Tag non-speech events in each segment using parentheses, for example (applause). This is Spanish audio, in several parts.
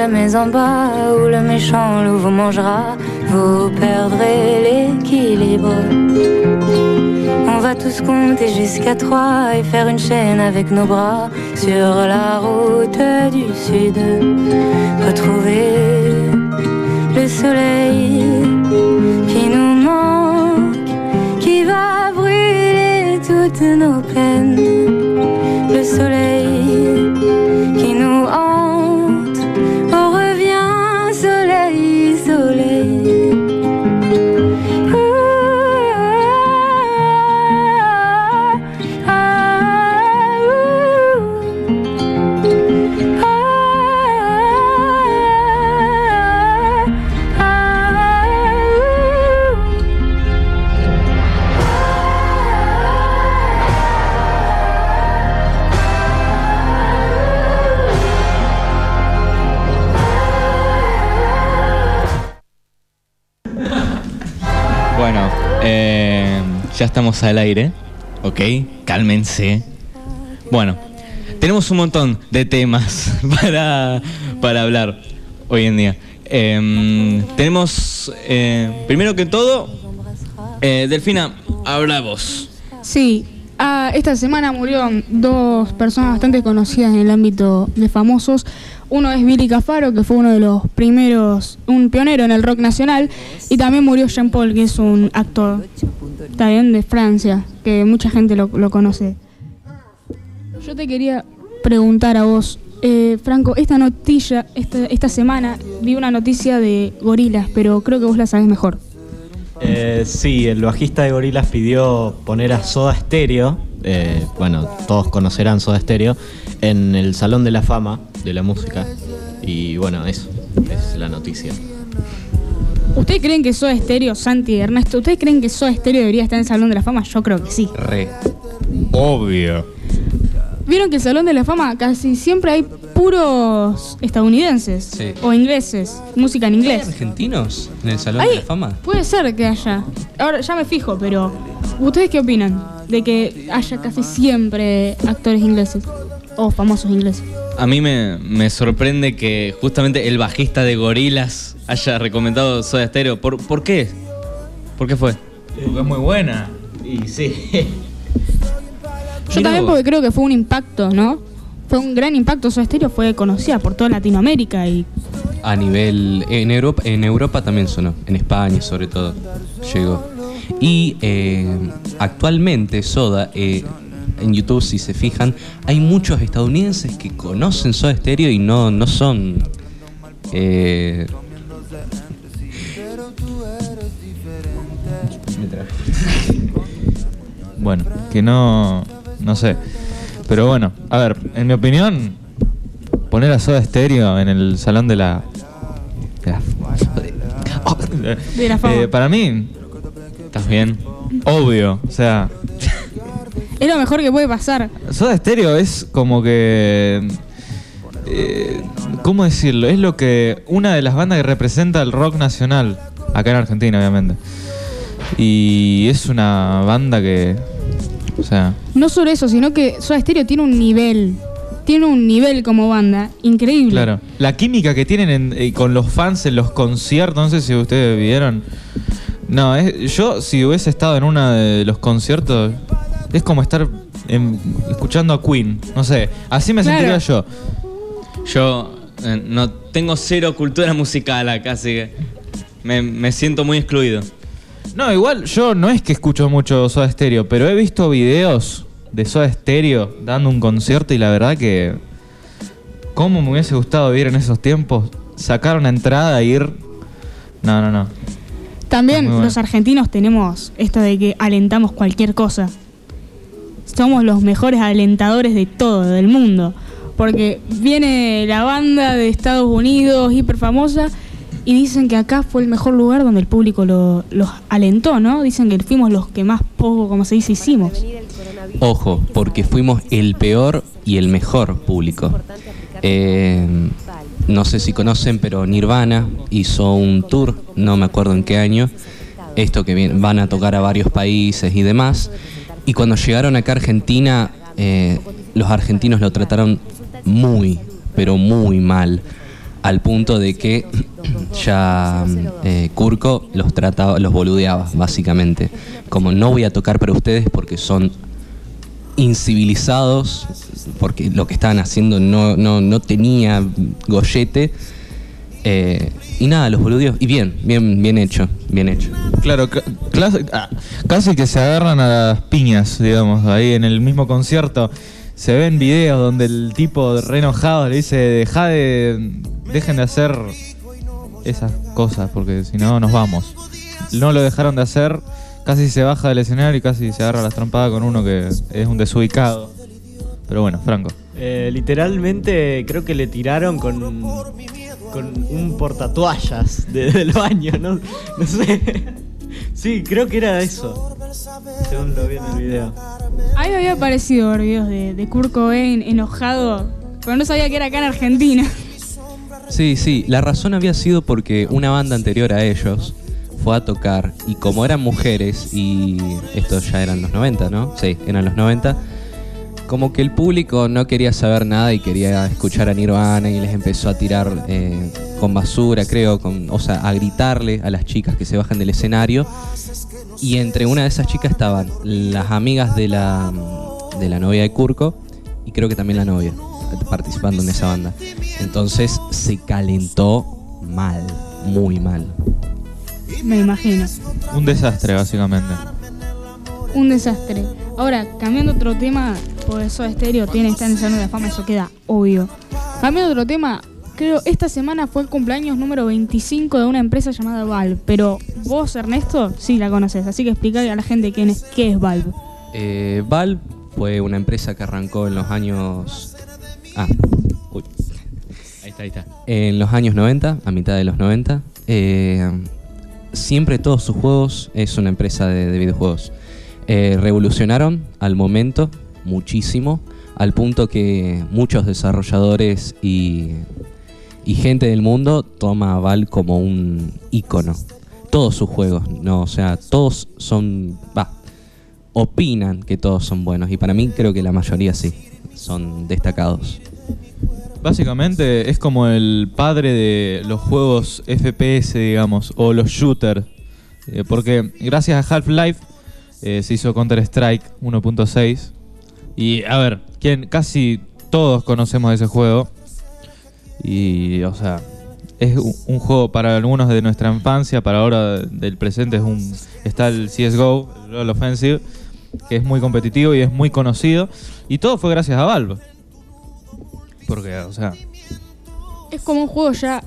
jamais en bas, où le méchant loup vous mangera, vous perdrez l'équilibre. On va tous compter jusqu'à trois et faire une chaîne avec nos bras sur la route du sud. Retrouver le soleil qui nous manque, qui va brûler toutes nos peines. Le soleil estamos al aire, ¿ok? Cálmense. Bueno, tenemos un montón de temas (laughs) para, para hablar hoy en día. Em, tenemos, eh, primero que todo, eh, Delfina, habla vos. Sí, ah, esta semana murieron dos personas bastante conocidas en el ámbito de famosos. Uno es Billy Cafaro, que fue uno de los primeros, un pionero en el rock nacional, y también murió Jean Paul, que es un actor también de Francia, que mucha gente lo, conoce. Yo te quería preguntar a vos, eh, Franco, esta noticia, esta, esta semana vi una noticia de gorilas, pero creo que vos la sabés mejor. Eh, sí, el bajista de Gorilas pidió poner a Soda Stereo, eh, bueno, todos conocerán Soda Stereo, en el Salón de la Fama de la Música. Y bueno, eso es la noticia. ¿Ustedes creen que Soda Stereo, Santi y Ernesto, ¿ustedes creen que Soda Stereo debería estar en el Salón de la Fama? Yo creo que sí. Re. Obvio. Vieron que el Salón de la Fama casi siempre hay puros estadounidenses Sí. o ingleses, música en ¿Hay inglés. argentinos en el Salón de la Fama? Puede ser que haya. Ahora ya me fijo, pero ¿ustedes qué opinan de que haya casi siempre actores ingleses o famosos ingleses? A mí me, me sorprende que justamente el bajista de Gorilas haya recomendado Soda Stereo. ¿Por, ¿Por qué? ¿Por qué fue? Porque es muy buena. Y sí. Yo también porque creo que fue un impacto, ¿no? Fue un gran impacto. Soda Stereo fue conocida por toda Latinoamérica y A nivel. En Europa, en Europa también sonó, en España sobre todo. Llegó. Y eh, actualmente Soda, eh, en YouTube, si se fijan, hay muchos estadounidenses que conocen Soda Stereo y no, no son. eh, (laughs) Bueno, que no. No sé. Pero bueno, a ver, en mi opinión, poner a Soda Stereo en el salón de la. de la, de la fama. Eh, para mí, ¿Estás bien? obvio. O sea, es lo mejor que puede pasar. Soda Stereo es como que. eh, ¿Cómo decirlo? Es lo que. Una de las bandas que representa el rock nacional. Acá en Argentina, obviamente. Y es una banda que. O sea. No solo eso, sino que Soda Stereo tiene un nivel. Tiene un nivel como banda increíble. Claro. La química que tienen en- eh, con los fans en los conciertos, no sé si ustedes vieron. No, es- yo si hubiese estado en uno de los conciertos, es como estar en- escuchando a Queen. No sé, así me Claro. sentiría yo. Yo eh, no tengo cero cultura musical acá, así que me, me siento muy excluido. No, igual yo no es que escucho mucho Soda Stereo, pero he visto videos de Soda Stereo dando un concierto y la verdad que. ¿Cómo me hubiese gustado vivir en esos tiempos? Sacar una entrada e ir. No, no, no. También Muy bueno. los argentinos tenemos esto de que alentamos cualquier cosa. Somos los mejores alentadores de todo, del mundo. Porque viene la banda de Estados Unidos, hiper famosa, y dicen que acá fue el mejor lugar donde el público lo- los alentó, ¿no? Dicen que fuimos los que más poco, como se dice, hicimos. Ojo, porque fuimos el peor y el mejor público. Eh, no sé si conocen, pero Nirvana hizo un tour, no me acuerdo en qué año, esto que van a tocar a varios países y demás. Y cuando llegaron acá a Argentina, eh, los argentinos lo trataron muy, pero muy mal. al punto de que (clears throat) ya eh, Kurko los trataba, los boludeaba, básicamente. Como no voy a tocar para ustedes porque son incivilizados, porque lo que estaban haciendo no, no, no tenía gollete. Eh, y nada, los boludeos. Y bien, bien, bien hecho, bien hecho. Claro, ah, casi que se agarran a las piñas, digamos, ahí en el mismo concierto. Se ven videos donde el tipo re enojado le dice, deja de, dejen de hacer esas cosas, porque si no nos vamos. No lo dejaron de hacer, casi se baja del escenario y casi se agarra las trompadas con uno que es un desubicado. Pero bueno, Franco. Eh, literalmente creo que le tiraron con, con un portatoallas de- (laughs) del baño, ¿no? No sé. Sí, creo que era eso. Según lo vi en el video. A mí me había parecido ver videos de, de Kurt Cobain enojado, pero no sabía que era acá en Argentina. Sí, sí, la razón había sido porque una banda anterior a ellos fue a tocar y como eran mujeres y estos ya eran los 90, ¿no? Sí, eran los 90. Como que el público no quería saber nada y quería escuchar a Nirvana y les empezó a tirar eh, con basura, creo, con, o sea, a gritarle a las chicas que se bajan del escenario. Y entre una de esas chicas estaban las amigas de la, de la novia de Kurko y creo que también la novia participando en esa banda. Entonces se calentó mal, muy mal. Me imagino. Un desastre, básicamente. Un desastre. Ahora, cambiando otro tema, pues Soda Stereo tiene estar en de la Fama, eso queda obvio. Cambiando otro tema, creo esta semana fue el cumpleaños número 25 de una empresa llamada Valve. Pero vos, Ernesto, sí la conoces, así que explicarle a la gente quién es, qué es Valve. Eh, Valve fue una empresa que arrancó en los años... Ah, uy. Ahí está, ahí está. En los años 90, a mitad de los 90. eh, siempre todos sus juegos es una empresa de, de videojuegos. Eh, revolucionaron al momento muchísimo, al punto que muchos desarrolladores y, gente del mundo toma a Valve como un icono. Todos sus juegos, no, o sea, todos son, opinan que todos son buenos y para mí creo que la mayoría sí, son destacados. Básicamente es como el padre de los juegos FPS, digamos, o los shooters. Eh, porque gracias a Half-Life eh, se hizo Counter-Strike 1.6. Y a ver, quien casi todos conocemos ese juego. Y, o sea, es un, un juego para algunos de nuestra infancia, para ahora del presente es un está el CS:GO, el Offensive, que es muy competitivo y es muy conocido. Y todo fue gracias a Valve. Porque, o sea, Es como un juego ya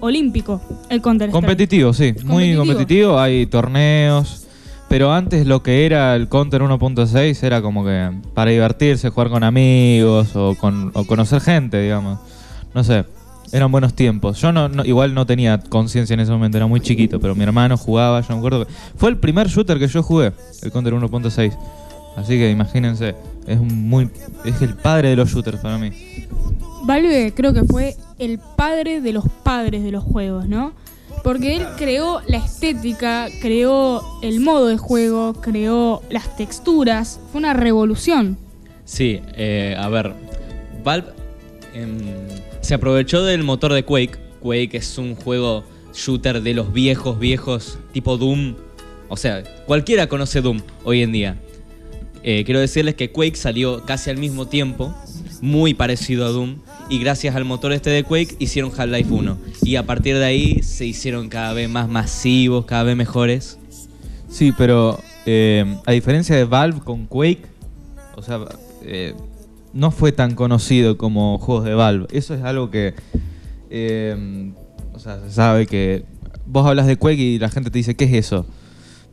olímpico, el Counter competitivo, sí, muy competitivo. Hay torneos, pero antes lo que era el Counter 1.6 era como que para divertirse, jugar con amigos o, con, o conocer gente, digamos. No sé, eran buenos tiempos. Yo no, igual no tenía conciencia en ese momento, era muy chiquito, pero mi hermano jugaba, yo me acuerdo fue el primer shooter que yo jugué, el Counter 1.6. Así que imagínense, es muy es el padre de los shooters para mí. Valve creo que fue el padre de los padres de los juegos, ¿no? Porque él creó la estética, creó el modo de juego, creó las texturas. Fue una revolución. Sí, eh, a ver, Valve em, se aprovechó del motor de Quake. Quake es un juego shooter de los viejos, viejos, tipo Doom. O sea, cualquiera conoce Doom hoy en día. Eh, quiero decirles que Quake salió casi al mismo tiempo, muy parecido a Doom, y gracias al motor este de Quake hicieron Half-Life 1. Y a partir de ahí se hicieron cada vez más masivos, cada vez mejores. Sí, pero eh, a diferencia de Valve con Quake, o sea, eh, no fue tan conocido como juegos de Valve. Eso es algo que, eh, o sea, se sabe que vos hablas de Quake y la gente te dice, ¿qué es eso?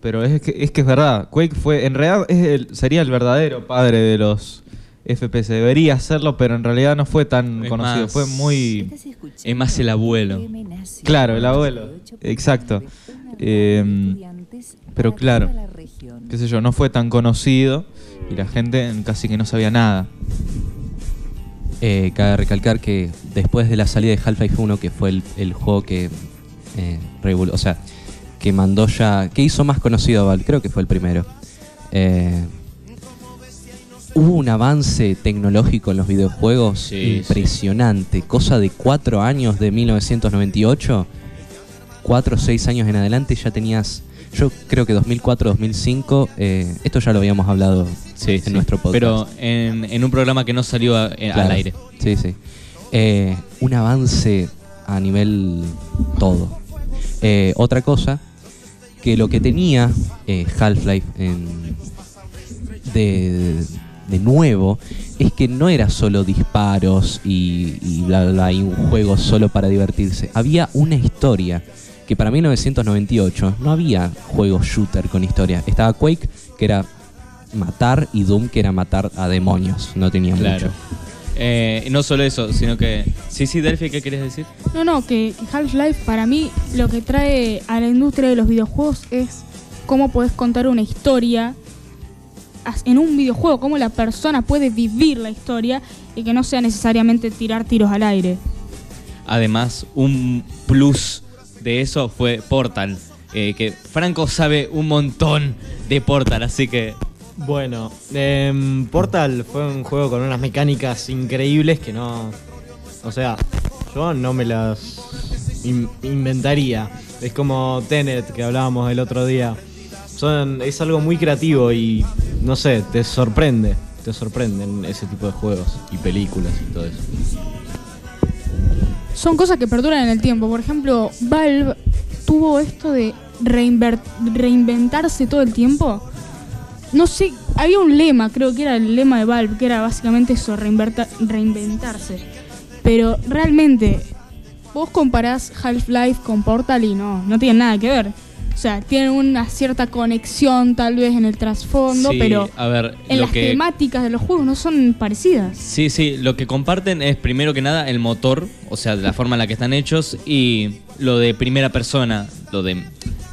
Pero es que es, que es verdad, Quake fue, en realidad sería el verdadero padre de los FPS. Debería serlo, pero en realidad no fue tan Es conocido. más- Fue muy... Es más el abuelo. Claro, el abuelo. Exacto. Eh, pero claro, qué sé yo, no fue tan conocido y la gente casi que no sabía nada. Eh, cabe recalcar que después de la salida de Half-Life 1, que fue el, el juego que eh, o sea, que mandó ya, que hizo más conocido a Valve, creo que fue el primero. Eh, hubo un avance tecnológico en los videojuegos Sí, impresionante. Cosa de cuatro años de 1998, cuatro o seis años en adelante ya tenías. Yo creo que 2004, 2005, eh, esto ya lo habíamos hablado Sí, en nuestro podcast. Pero en, en un programa que no salió a- eh, al aire. Sí, sí. Eh, un avance a nivel todo. Eh, otra cosa, que lo que tenía Half-Life en- de, de nuevo es que no era solo disparos y, y bla, bla, bla, y un juego solo para divertirse. Había una historia que para 1998 no había juegos shooter con historia. Estaba Quake, que era matar, y Doom, que era matar a demonios. No tenía Claro. mucho. Eh, no solo eso, sino que. Sí, sí, Delphi, ¿qué querías decir? No, no, que, que Half-Life para mí lo que trae a la industria de los videojuegos es cómo podés contar una historia en un videojuego, cómo la persona puede vivir la historia y que no sea necesariamente tirar tiros al aire. Además, un plus de eso fue Portal. eh, que Franco sabe un montón de Portal, así que. Bueno, em, Portal fue un juego con unas mecánicas increíbles que no. O sea, yo no me las in- inventaría. Es como Tenet que hablábamos el otro día. Son, es algo muy creativo y no sé, te sorprende. Te sorprenden ese tipo de juegos y películas y todo eso. Son cosas que perduran en el tiempo. Por ejemplo, Valve tuvo esto de reinventarse todo el tiempo. No sé, había un lema, creo que era el lema de Valve, que era básicamente eso, reinventarse. Pero realmente, vos comparás Half-Life con Portal y no, no tienen nada que ver. O sea, tienen una cierta conexión tal vez en el trasfondo, Sí, pero a ver, en lo las que. temáticas de los juegos no son parecidas. Sí, sí, lo que comparten es primero que nada el motor, o sea, la forma en la que están hechos, y lo de primera persona, lo de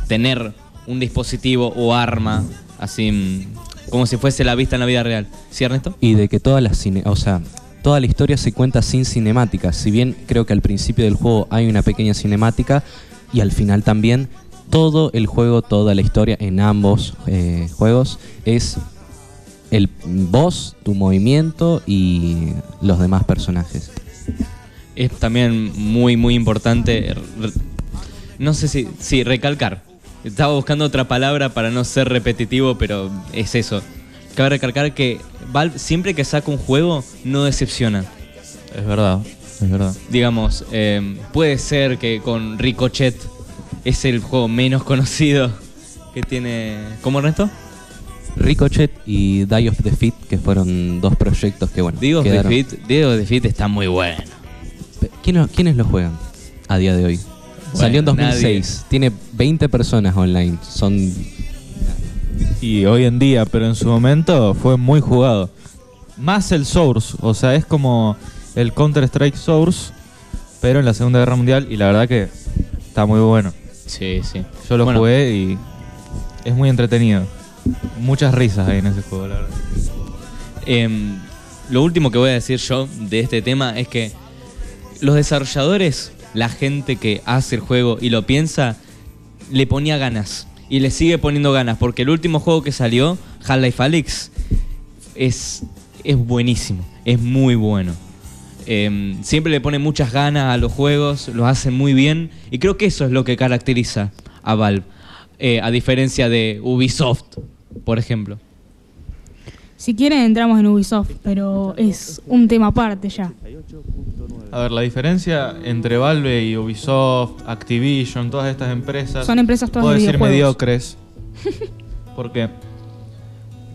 tener un dispositivo o arma, así mm, como si fuese la vista en la vida real. ¿Sí, Ernesto? Y de que toda la cine, o sea, toda la historia se cuenta sin cinemáticas. Si bien creo que al principio del juego hay una pequeña cinemática y al final también todo el juego, toda la historia en ambos eh, juegos es el voz, tu movimiento y los demás personajes. Es también muy, muy importante, r- no sé si, sí, recalcar. Estaba buscando otra palabra para no ser repetitivo, pero es eso. Cabe recalcar que Valve siempre que saca un juego no decepciona. Es verdad, es verdad. digamos, eh, puede ser que con Ricochet es el juego menos (laughs) conocido que tiene. ¿Cómo Ernesto? Ricochet y Die of Defeat, que fueron dos proyectos que, bueno, Diego quedaron- Defeat, Diego Defeat está muy bueno. Pe- ¿Quién- ¿Quiénes lo juegan a día de hoy? Salió en 2006, tiene 20 personas online, son Y hoy en día, pero en su momento fue muy jugado. Más el Source, o sea, es como el Counter-Strike Source, pero en la Segunda Guerra Mundial y la verdad que está muy bueno. Sí, sí. Yo lo Bueno, jugué y es muy entretenido. Muchas risas hay en ese juego, la verdad. em, lo último que voy a decir yo de este tema es que los desarrolladores, la gente que hace el juego y lo piensa, le ponía ganas. Y le sigue poniendo ganas, porque el último juego que salió, Half-Life Alyx, es, es buenísimo, es muy bueno. Em, siempre le pone muchas ganas a los juegos, los hace muy bien, y creo que eso es lo que caracteriza a Valve, eh, a diferencia de Ubisoft, por ejemplo. Si quieren entramos en Ubisoft, pero es un tema aparte ya. A ver, la diferencia entre Valve y Ubisoft, Activision, todas estas empresas. Son empresas todas puedo de decir videojuegos. mediocres. (laughs) Porque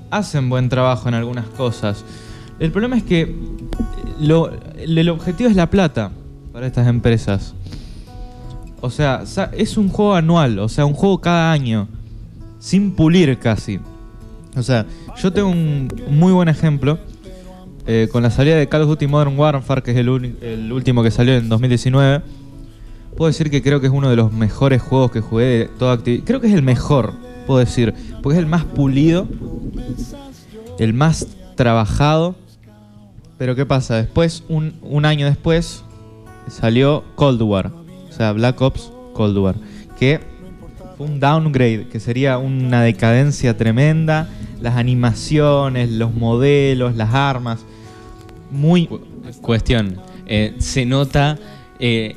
hacen buen trabajo en algunas cosas. El problema es que lo- el objetivo es la plata para estas empresas. O sea, es un juego anual, o sea, un juego cada año, sin pulir casi. O sea, yo tengo un muy buen ejemplo. eh, con la salida de Call of Duty Modern Warfare, que es el, el último que salió en 2019, puedo decir que creo que es uno de los mejores juegos que jugué de toda actividad. Creo que es el mejor, puedo decir, porque es el más pulido, el más trabajado. Pero ¿qué pasa? Después, un, un año después, salió Cold War, o sea, Black Ops Cold War, que fue un downgrade, que sería una decadencia tremenda. las animaciones, los modelos, las armas. Muy... Cu- Cuestión, eh, se nota eh,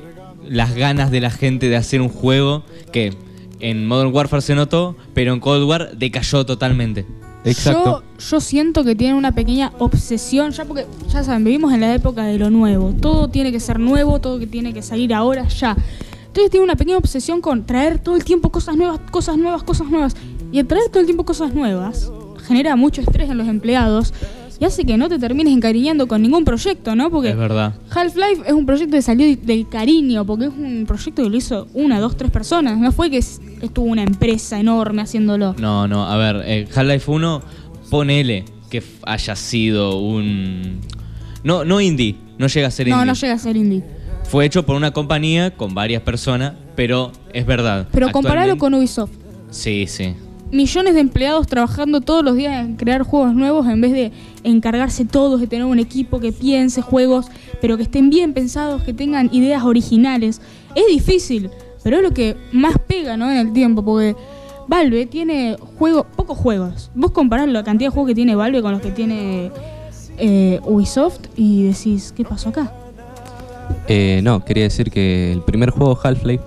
las ganas de la gente de hacer un juego que en Modern Warfare se notó, pero en Cold War decayó totalmente. Yo, yo siento que tienen una pequeña obsesión, ya porque, ya saben, vivimos en la época de lo nuevo. Todo tiene que ser nuevo, todo que tiene que salir ahora, ya. Entonces tiene una pequeña obsesión con traer todo el tiempo cosas nuevas, cosas nuevas, cosas nuevas. Y el traer todo el tiempo cosas nuevas genera mucho estrés en los empleados y hace que no te termines encariñando con ningún proyecto, ¿no? Porque Es verdad. Half-Life es un proyecto que salió del cariño, porque es un proyecto que lo hizo una, dos, tres personas. No fue que es- estuvo una empresa enorme haciéndolo. No, no, a ver, eh, Half-Life 1, ponele que haya sido un... No, no indie, no llega a ser No, indie. no llega a ser indie. Fue hecho por una compañía con varias personas, pero es verdad. Pero compararlo con Ubisoft. Sí, sí. Millones de empleados trabajando todos los días en crear juegos nuevos en vez de encargarse todos de tener un equipo que piense juegos, pero que estén bien pensados, que tengan ideas originales. Es difícil, pero es lo que más pega ¿no? en el tiempo, porque Valve tiene juego, pocos juegos. Vos comparás la cantidad de juegos que tiene Valve con los que tiene eh, Ubisoft y decís, ¿qué pasó acá? Eh, no, quería decir que el primer juego Half-Life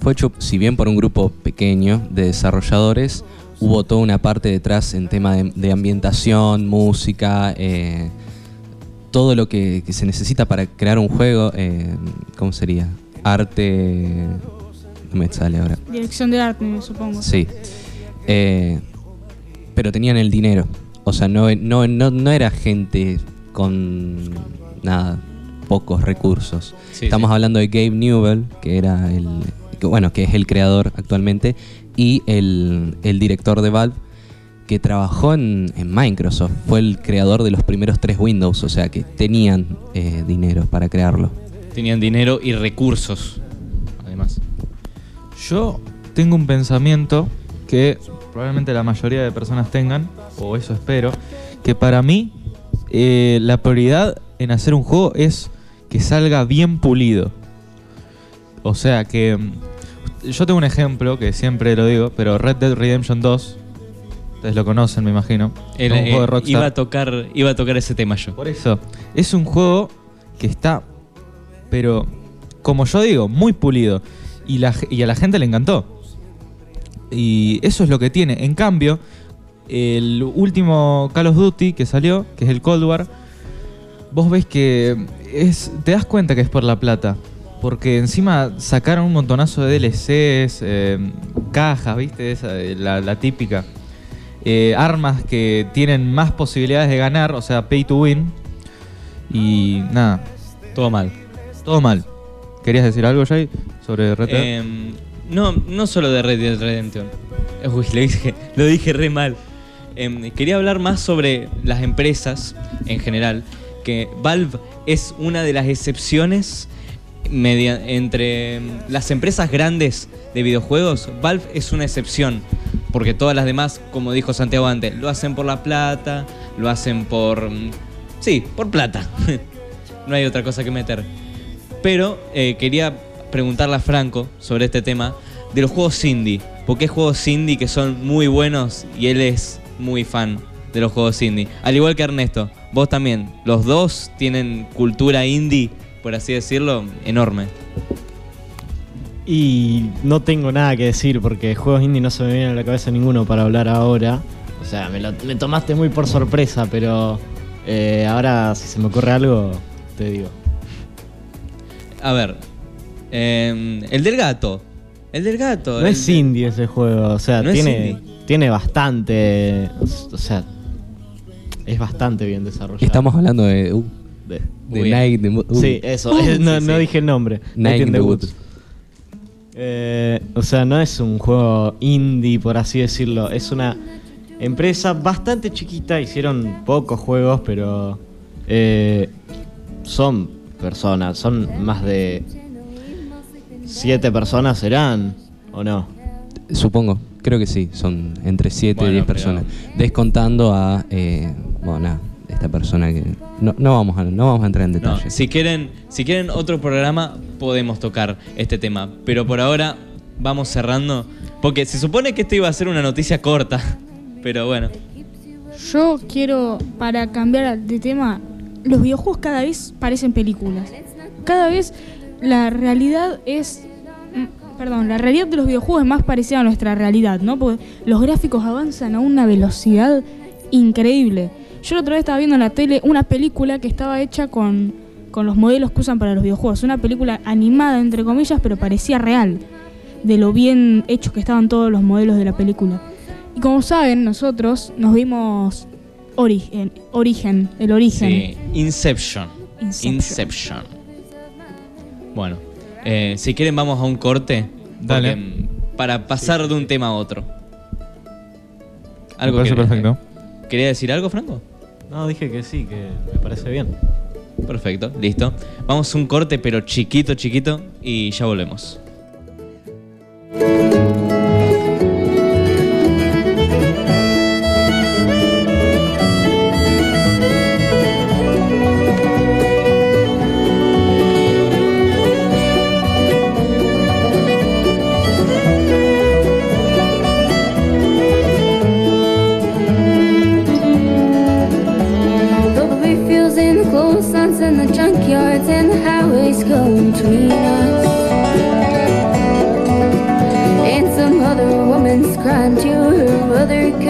fue hecho, si bien por un grupo pequeño de desarrolladores, hubo toda una parte detrás en tema de, de ambientación, música, eh, todo lo que, que se necesita para crear un juego. eh, ¿Cómo sería? Arte. No me sale ahora. Dirección de arte, supongo. Sí. Eh, pero tenían el dinero. O sea, no, no, no, no era gente con nada, pocos recursos. Sí, Estamos sí. hablando de Gabe Newell, que era el. que, bueno, que es el creador actualmente, y el, el director de Valve, que trabajó en, en Microsoft. Fue el creador de los primeros tres Windows, o sea que tenían eh, dinero para crearlo. Tenían dinero y recursos, además. Yo tengo un pensamiento que probablemente la mayoría de personas tengan, o eso espero, que para mí eh, la prioridad en hacer un juego es que salga bien pulido. O sea que mm, yo tengo un ejemplo que siempre lo digo, pero Red Dead Redemption 2, ustedes lo conocen me imagino, es un eh, juego de Rockstar. iba, a tocar, iba a tocar ese tema yo. Por eso, es un juego que está, pero como yo digo, muy pulido. Y, la, ge- y a la gente le encantó. Y eso es lo que tiene. En cambio, el último Call of Duty que salió, que es el Cold War, vos ves que es, te das cuenta que es por la plata. Porque encima sacaron un montonazo de DLCs, eh, cajas, ¿viste? Esa, eh, la, la típica. Eh, armas que tienen más posibilidades de ganar, o sea, pay to win. Y nada, Todo mal. todo mal. ¿Querías decir algo, Jay, sobre Red Dead? Em, no, no solo de Red Dead Redemption. Uy, lo (laughs) dije, lo dije re mal. Em, quería hablar más sobre las empresas en general. Que Valve es una de las excepciones media- entre las empresas grandes de videojuegos. Valve es una excepción. Porque todas las demás, como dijo Santiago antes, lo hacen por la plata, lo hacen por... mm, Sí, por plata. (laughs) no hay otra cosa que meter. Pero eh, quería preguntarle a Franco sobre este tema de los juegos indie. Porque hay juegos indie que son muy buenos y él es muy fan de los juegos indie. Al igual que Ernesto, vos también. Los dos tienen cultura indie, por así decirlo, enorme. Y no tengo nada que decir porque juegos indie no se me viene a la cabeza ninguno para hablar ahora. O sea, me, lo- me tomaste muy por sorpresa, pero eh, ahora si se me ocurre algo, te digo. A ver, em, el del gato. El del gato. No es de- indie ese juego, o sea, No tiene, tiene bastante. O sea, es bastante bien desarrollado. Estamos hablando de, uh, De- de Night. de Mo- uh, sí, eso, es- no, Sí, no sí. dije el nombre. Night in the Woods. Eh, o sea, no es un juego indie, por así decirlo. Es una empresa bastante chiquita. Hicieron pocos juegos, pero eh, son personas. Son más de siete personas, serán o no. Supongo, creo que sí, son entre 7 Bueno, y 10 pero- personas. Descontando a, eh, bueno, nada, esta persona que... No, no, vamos a, no vamos a entrar en No, detalle. si quieren, si quieren otro programa, podemos tocar este tema. Pero por ahora vamos cerrando. Porque se supone que esto iba a ser una noticia corta. (laughs) Pero bueno. Yo quiero, para cambiar de tema, los videojuegos cada vez parecen películas. Cada vez la realidad es... mm, Perdón, la realidad de los videojuegos es más parecida a nuestra realidad, ¿no? Porque los gráficos avanzan a una velocidad increíble. Yo la otra vez estaba viendo en la tele una película que estaba hecha con, con los modelos que usan para los videojuegos. Una película animada, entre comillas, pero parecía real. De lo bien hechos que estaban todos los modelos de la película. Y como saben, nosotros nos vimos Origen, Origen el Origen. Sí, Inception. Inception. Inception. Bueno, eh, si quieren vamos a un corte. Dale. porque, para pasar de un tema a otro. Me parece que- perfecto. ¿Quería decir algo, Franco? No, dije que sí, que me parece bien. Perfecto, listo. Vamos a un corte, pero chiquito, chiquito, y ya volvemos.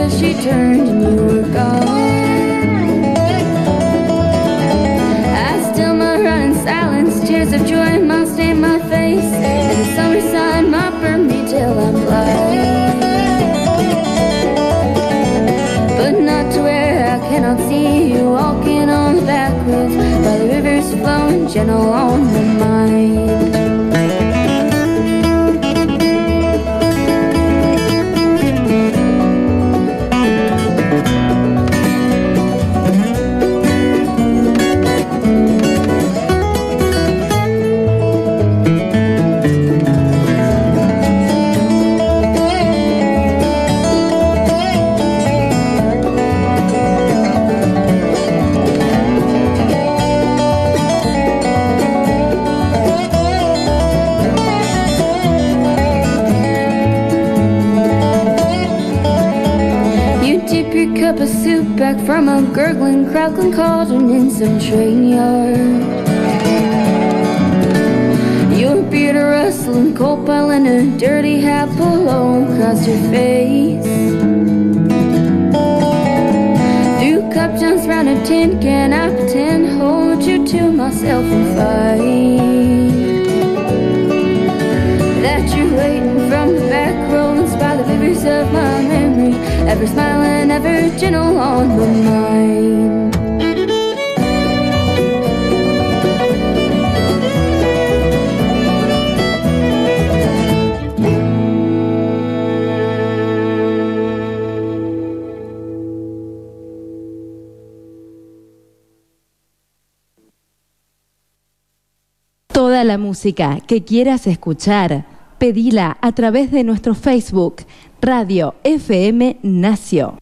Cause she turned and you were gone. I still might run in silence, tears of joy might stain my face. And the summer sun might burn me till I'm blind but not to where I cannot see you walking on the back roads while the river's flowing gentle on gurgling, crackling cauldron in some train yard. Your beard a rustling, cold pile and a dirty hat below across your face. Through cup jumps round a tin can, I pretend hold you to myself and fight that you're waiting from the back roads by the rivers of my memory, ever smiling, ever gentle on the mind. La música que quieras escuchar, pedila a través de nuestro Facebook, Radio FM Nacio.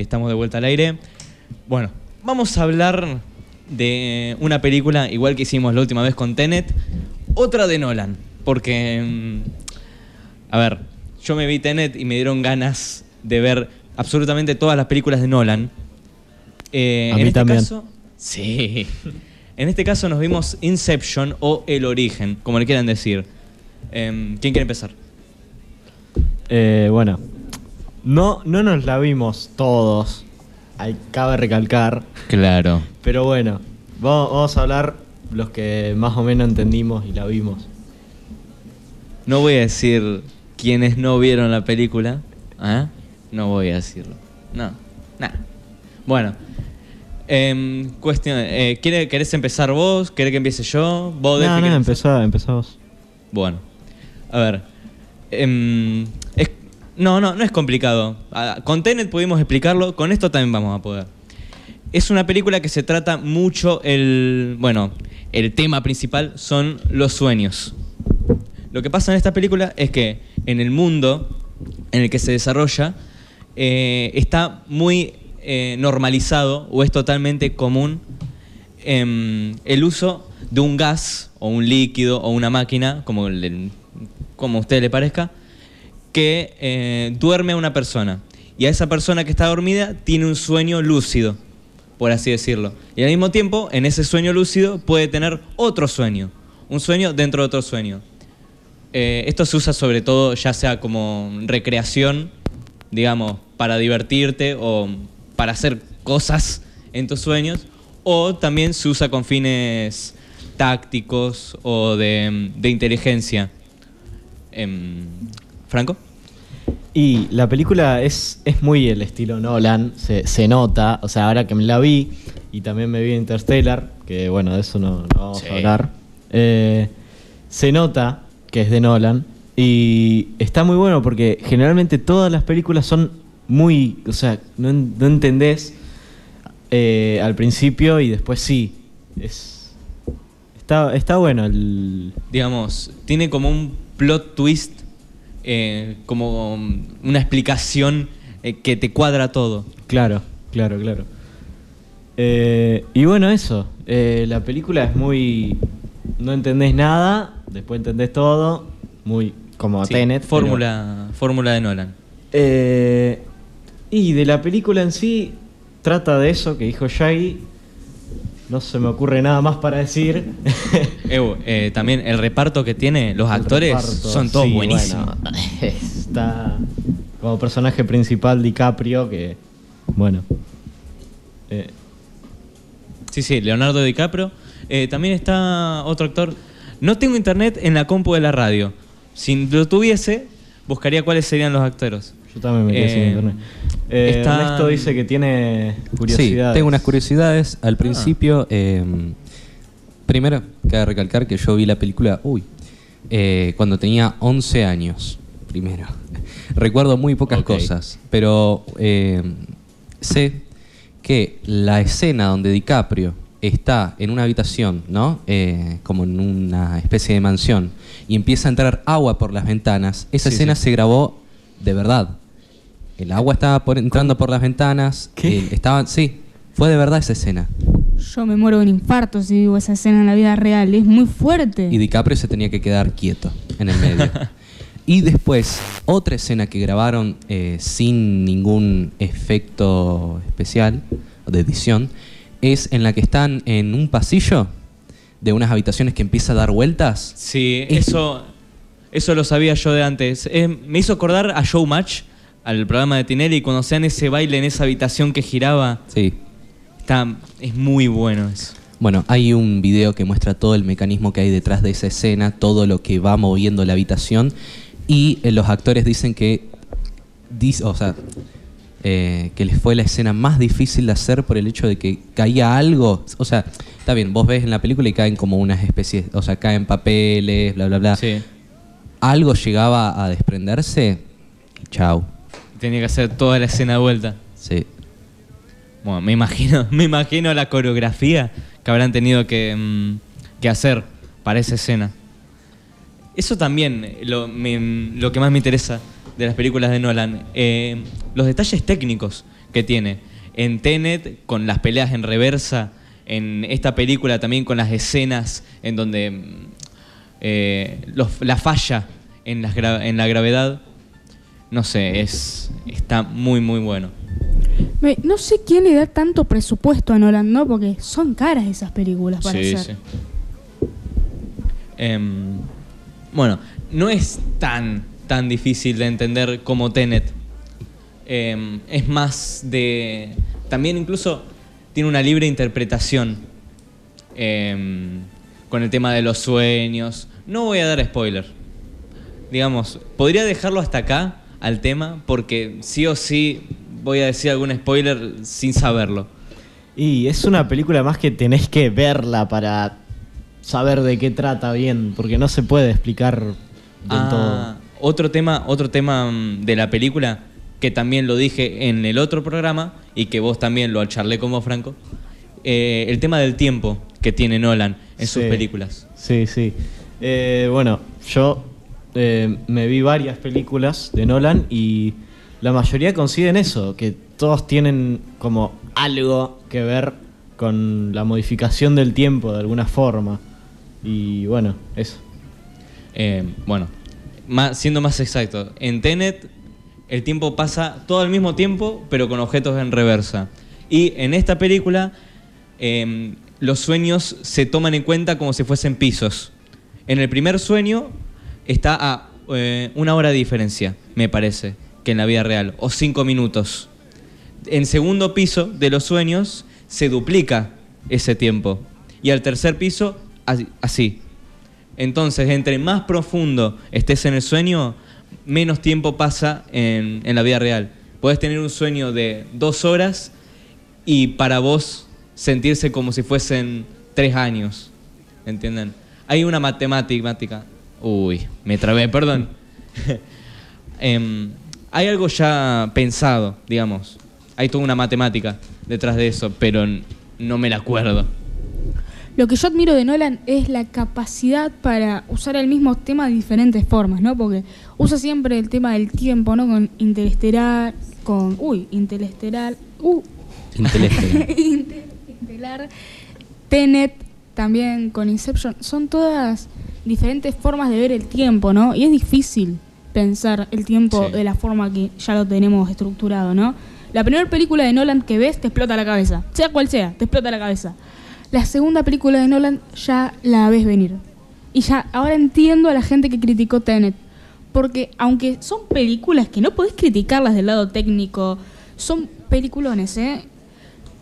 Ahí estamos de vuelta al aire. Bueno, vamos a hablar de una película, igual que hicimos la última vez con Tenet, otra de Nolan. Porque, mm, a ver, yo me vi Tenet y me dieron ganas de ver absolutamente todas las películas de Nolan. Eh, A mí en este también. caso, sí. En este caso nos vimos Inception o El Origen, como le quieran decir. Em, ¿Quién quiere empezar? Eh, bueno, no, no nos la vimos todos, hay, cabe recalcar, Claro. pero bueno, vamos, vamos a hablar los que más o menos entendimos y la vimos. No voy a decir quienes no vieron la película. ¿ah? No voy a decirlo. No, nada. Bueno. em, cuestión, eh, ¿quiere- ¿Querés empezar vos? ¿Querés que empiece yo? ¿Vos, No, no, querés empezó, empezó vos. Bueno, a ver. No, no, no es complicado. Con Tenet pudimos explicarlo, con esto también vamos a poder. Es una película que se trata mucho el. Bueno, el tema principal son los sueños. Lo que pasa en esta película es que en el mundo en el que se desarrolla eh, está muy eh, normalizado o es totalmente común em, el uso de un gas o un líquido o una máquina, como, le- como a usted le parezca, que eh, duerme a una persona. Y a esa persona que está dormida tiene un sueño lúcido, por así decirlo. Y al mismo tiempo, en ese sueño lúcido puede tener otro sueño, un sueño dentro de otro sueño. Eh, esto se usa sobre todo ya sea como recreación, digamos, para divertirte o para hacer cosas en tus sueños, o también se usa con fines tácticos o de, inteligencia. Em, ¿Franco? Y la película es, es muy el estilo Nolan, se, se nota, o sea, ahora que me la vi y también me vi Interstellar, que bueno, de eso no, no vamos Sí. a hablar, eh, se nota que es de Nolan y está muy bueno porque generalmente todas las películas son muy, o sea, no, no entendés eh, al principio y después sí, es, está, está bueno el... digamos, tiene como un plot twist, eh, como una explicación eh, que te cuadra todo. Claro, claro, claro. Eh, y bueno, eso. la película es muy. No entendés nada, después entendés todo. Muy como Sí, Tenet. pero- Fórmula, fórmula de Nolan. Y de la película en sí, trata de eso que dijo Shaggy. No se me ocurre nada más para decir. (laughs) Ew, eh, también el reparto que tiene, los actores Reparto, son todos sí, buenísimos. bueno, (laughs) está como personaje principal DiCaprio, que. Bueno. eh, Sí, sí, Leonardo DiCaprio. Eh, también está otro actor. No tengo internet en la compu de la radio. Si lo tuviese, buscaría cuáles serían los actores. Yo también me quedé sin Eh, internet. Eh, está- Ernesto dice que tiene curiosidades. Sí, tengo unas curiosidades. Al principio, eh, primero, cabe recalcar que yo vi la película, uy, eh, cuando tenía 11 años, primero. (laughs) Recuerdo muy pocas cosas, pero eh, sé que la escena donde DiCaprio está en una habitación, ¿no? Eh, como en una especie de mansión, y empieza a entrar agua por las ventanas, esa Sí, escena sí. se grabó de verdad. El agua estaba por- entrando por las ventanas. ¿Qué? eh, estaban, sí, fue de verdad esa escena. Yo me muero de un infarto si digo esa escena en la vida real. Es muy fuerte. Y DiCaprio se tenía que quedar quieto en el medio. (laughs) y después, otra escena que grabaron eh, sin ningún efecto especial de edición es en la que están en un pasillo de unas habitaciones que empieza a dar vueltas. Sí, Es- eso, eso lo sabía yo de antes. Eh, me hizo acordar a Showmatch, al programa de Tinelli, cuando hacían ese baile en esa habitación que giraba. Sí. Está, es muy bueno eso. Bueno, hay un video que muestra todo el mecanismo que hay detrás de esa escena, todo lo que va moviendo la habitación y eh, los actores dicen que, dis- o sea, eh, que les fue la escena más difícil de hacer por el hecho de que caía algo, o sea, está bien, vos ves en la película y caen como unas especies, o sea, caen papeles, bla, bla, bla. Sí. Algo llegaba a desprenderse y chau. Tenía que hacer toda la escena de vuelta. Sí. Bueno, me imagino, (laughs) me imagino la coreografía que habrán tenido que, mm, que hacer para esa escena. Eso también, eh, lo, me- lo que más me interesa de las películas de Nolan. Eh, los detalles técnicos que tiene. En Tenet, con las peleas en reversa, en esta película también con las escenas en donde mm, eh, los- la falla en, las gra- en la gravedad, no sé, es está muy, muy bueno. Me- no sé quién le da tanto presupuesto a Nolan, ¿no? Porque son caras esas películas para Sí, hacer. sí. Em, bueno, no es tan, tan difícil de entender como Tenet. Em, es más de... También incluso tiene una libre interpretación em, con el tema de los sueños. No voy a dar spoiler. Digamos, podría dejarlo hasta acá al tema porque sí o sí voy a decir algún spoiler sin saberlo. Y es una película más que tenés que verla para saber de qué trata bien, porque no se puede explicar del Ah, todo. Otro tema, otro tema mm, de la película que también lo dije en el otro programa y que vos también lo charlé con vos, Franco. eh, el tema del tiempo que tiene Nolan en sus películas. Sí, sí. Eh, bueno, yo eh, me vi varias películas de Nolan y la mayoría coinciden eso, que todos tienen como algo que ver con la modificación del tiempo de alguna forma. Y bueno, eso. Eh, bueno, siendo más exacto, en Tenet el tiempo pasa todo al mismo tiempo, pero con objetos en reversa. Y en esta película eh, los sueños se toman en cuenta como si fuesen pisos. En el primer sueño está a eh, una hora de diferencia, me parece, que en la vida real, o cinco minutos. En segundo piso de los sueños se duplica ese tiempo. Y al tercer piso, así-. Entonces, entre más profundo estés en el sueño, menos tiempo pasa en, en la vida real. Puedes tener un sueño de dos horas y para vos sentirse como si fuesen tres años. ¿Entienden? Hay una matemática. Uy, me trabé, perdón. (laughs) Em, hay algo ya pensado, digamos. Hay toda una matemática detrás de eso, pero no me la acuerdo. Lo que yo admiro de Nolan es la capacidad para usar el mismo tema de diferentes formas, ¿no? Porque usa siempre el tema del tiempo, ¿no? Con Interestelar, con... Uy, Interestelar... Uh, Interestelar. (laughs) Interestelar, Tenet, también con Inception. Son todas diferentes formas de ver el tiempo, ¿no? Y es difícil pensar el tiempo Sí. de la forma que ya lo tenemos estructurado, ¿no? La primera película de Nolan que ves te explota la cabeza, sea cual sea, te explota la cabeza. La segunda película de Nolan ya la ves venir. Y ya ahora entiendo a la gente que criticó Tenet. Porque aunque son películas que no podés criticarlas del lado técnico, son peliculones, ¿eh?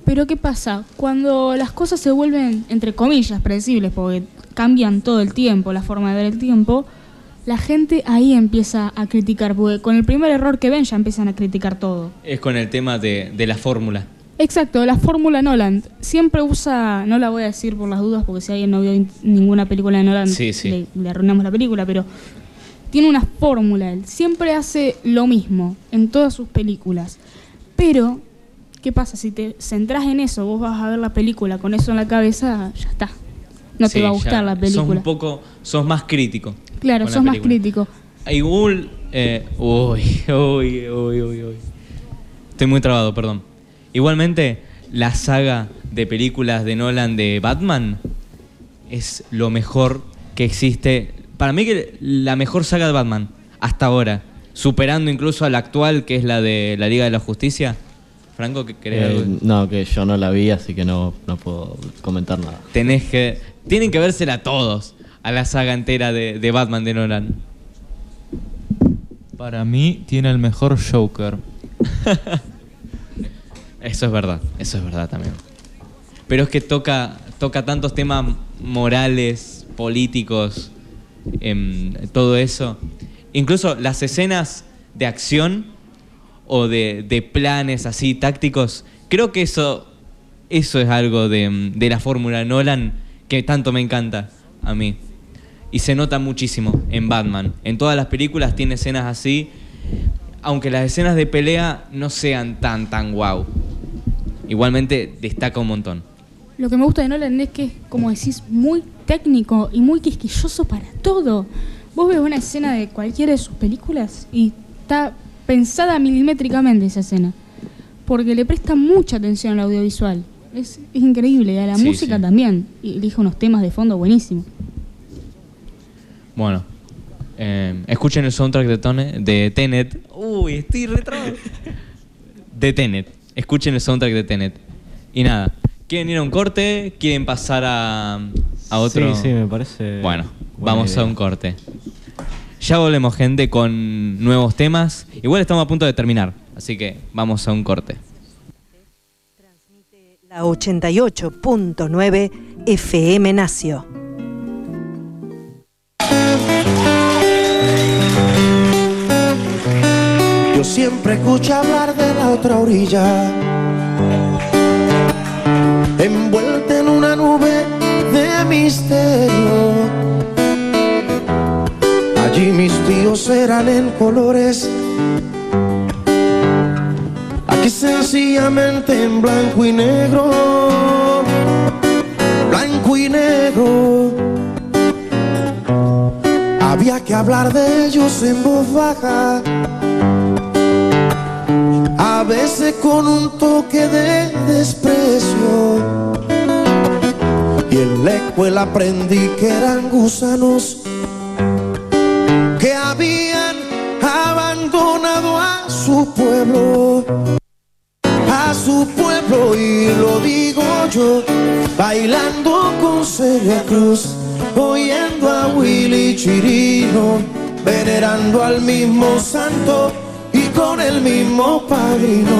Pero ¿qué pasa? Cuando las cosas se vuelven, entre comillas, predecibles, porque cambian todo el tiempo, la forma de ver el tiempo, la gente ahí empieza a criticar, porque con el primer error que ven ya empiezan a criticar todo. Es con el tema de, de la fórmula. Exacto, la fórmula Nolan. Siempre usa, no la voy a decir por las dudas, porque si alguien no vio in- ninguna película de Nolan, Sí, sí. Le, le arruinamos la película, pero tiene una fórmula. Él siempre hace lo mismo en todas sus películas. Pero, ¿qué pasa? Si te centras en eso, vos vas a ver la película con eso en la cabeza, ya está. No Sí, te va a gustar la Sos película. un poco, sos más crítico. claro, sos más crítico. Igual, eh, uy, (laughs) uy, uy, uy, uy. Estoy muy trabado, perdón. Igualmente, la saga de películas de Nolan de Batman es lo mejor que existe. Para mí que la mejor saga de Batman hasta ahora, superando incluso a la actual que es la de la Liga de la Justicia. Franco, ¿qué querés Eh, no, que yo no la vi, así que no, no puedo comentar nada. Tenés que tienen que vérsela todos a la saga entera de, de Batman de Nolan. Para mí tiene el mejor Joker. (laughs) Eso es verdad, eso es verdad también. Pero es que toca, toca tantos temas morales, políticos, em, todo eso. Incluso las escenas de acción o de, de planes así tácticos, creo que eso, eso es algo de, de la fórmula Nolan que tanto me encanta a mí. Y se nota muchísimo en Batman. En todas las películas tiene escenas así, aunque las escenas de pelea no sean tan, tan guau. Igualmente destaca un montón. Lo que me gusta de Nolan es que es, como decís, muy técnico y muy quisquilloso para todo. Vos ves una escena de cualquiera de sus películas y está pensada milimétricamente esa escena. Porque le presta mucha atención al audiovisual. Es, es increíble. Y a la Sí, música sí. también. Y elige unos temas de fondo buenísimos. Bueno, eh, escuchen el soundtrack de, Tone- de Tenet. Uy, estoy retrasado. de Tenet. Escuchen el soundtrack de Tenet. Y nada, ¿quieren ir a un corte? ¿Quieren pasar a, a otro? Sí, sí, me parece. Bueno, vamos idea. a un corte. Ya volvemos, gente, con nuevos temas. Igual estamos a punto de terminar, así que vamos a un corte. La 88.9 FM Nacio. Yo siempre escucho hablar de la otra orilla, envuelta en una nube de misterio. Allí mis tíos eran en colores, aquí sencillamente en blanco y negro, blanco y negro. Había que hablar de ellos en voz baja a veces con un toque de desprecio. Y en la escuela aprendí que eran gusanos su pueblo, a su pueblo, y lo digo yo, bailando con Celia Cruz, oyendo a Willy Chirino, venerando al mismo santo y con el mismo padrino.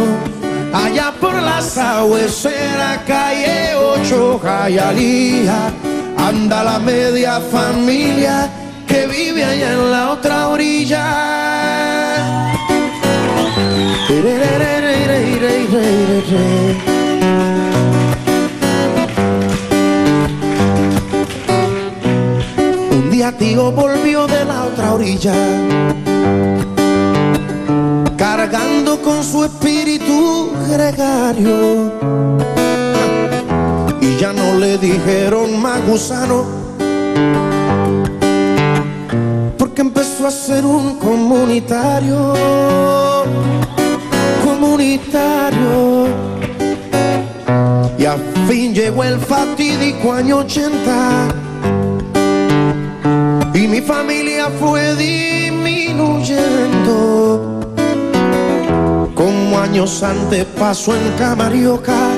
Allá por la sabuesera, calle 8, Jayalía, anda la media familia que vive allá en la otra orilla. Un día tío volvió de la otra orilla cargando con su espíritu gregario. Y ya no le dijeron más gusano, porque empezó a ser un comunitario, Y al fin llegó el fatídico año 80 y mi familia fue disminuyendo. Como años antes pasó en Camarioca,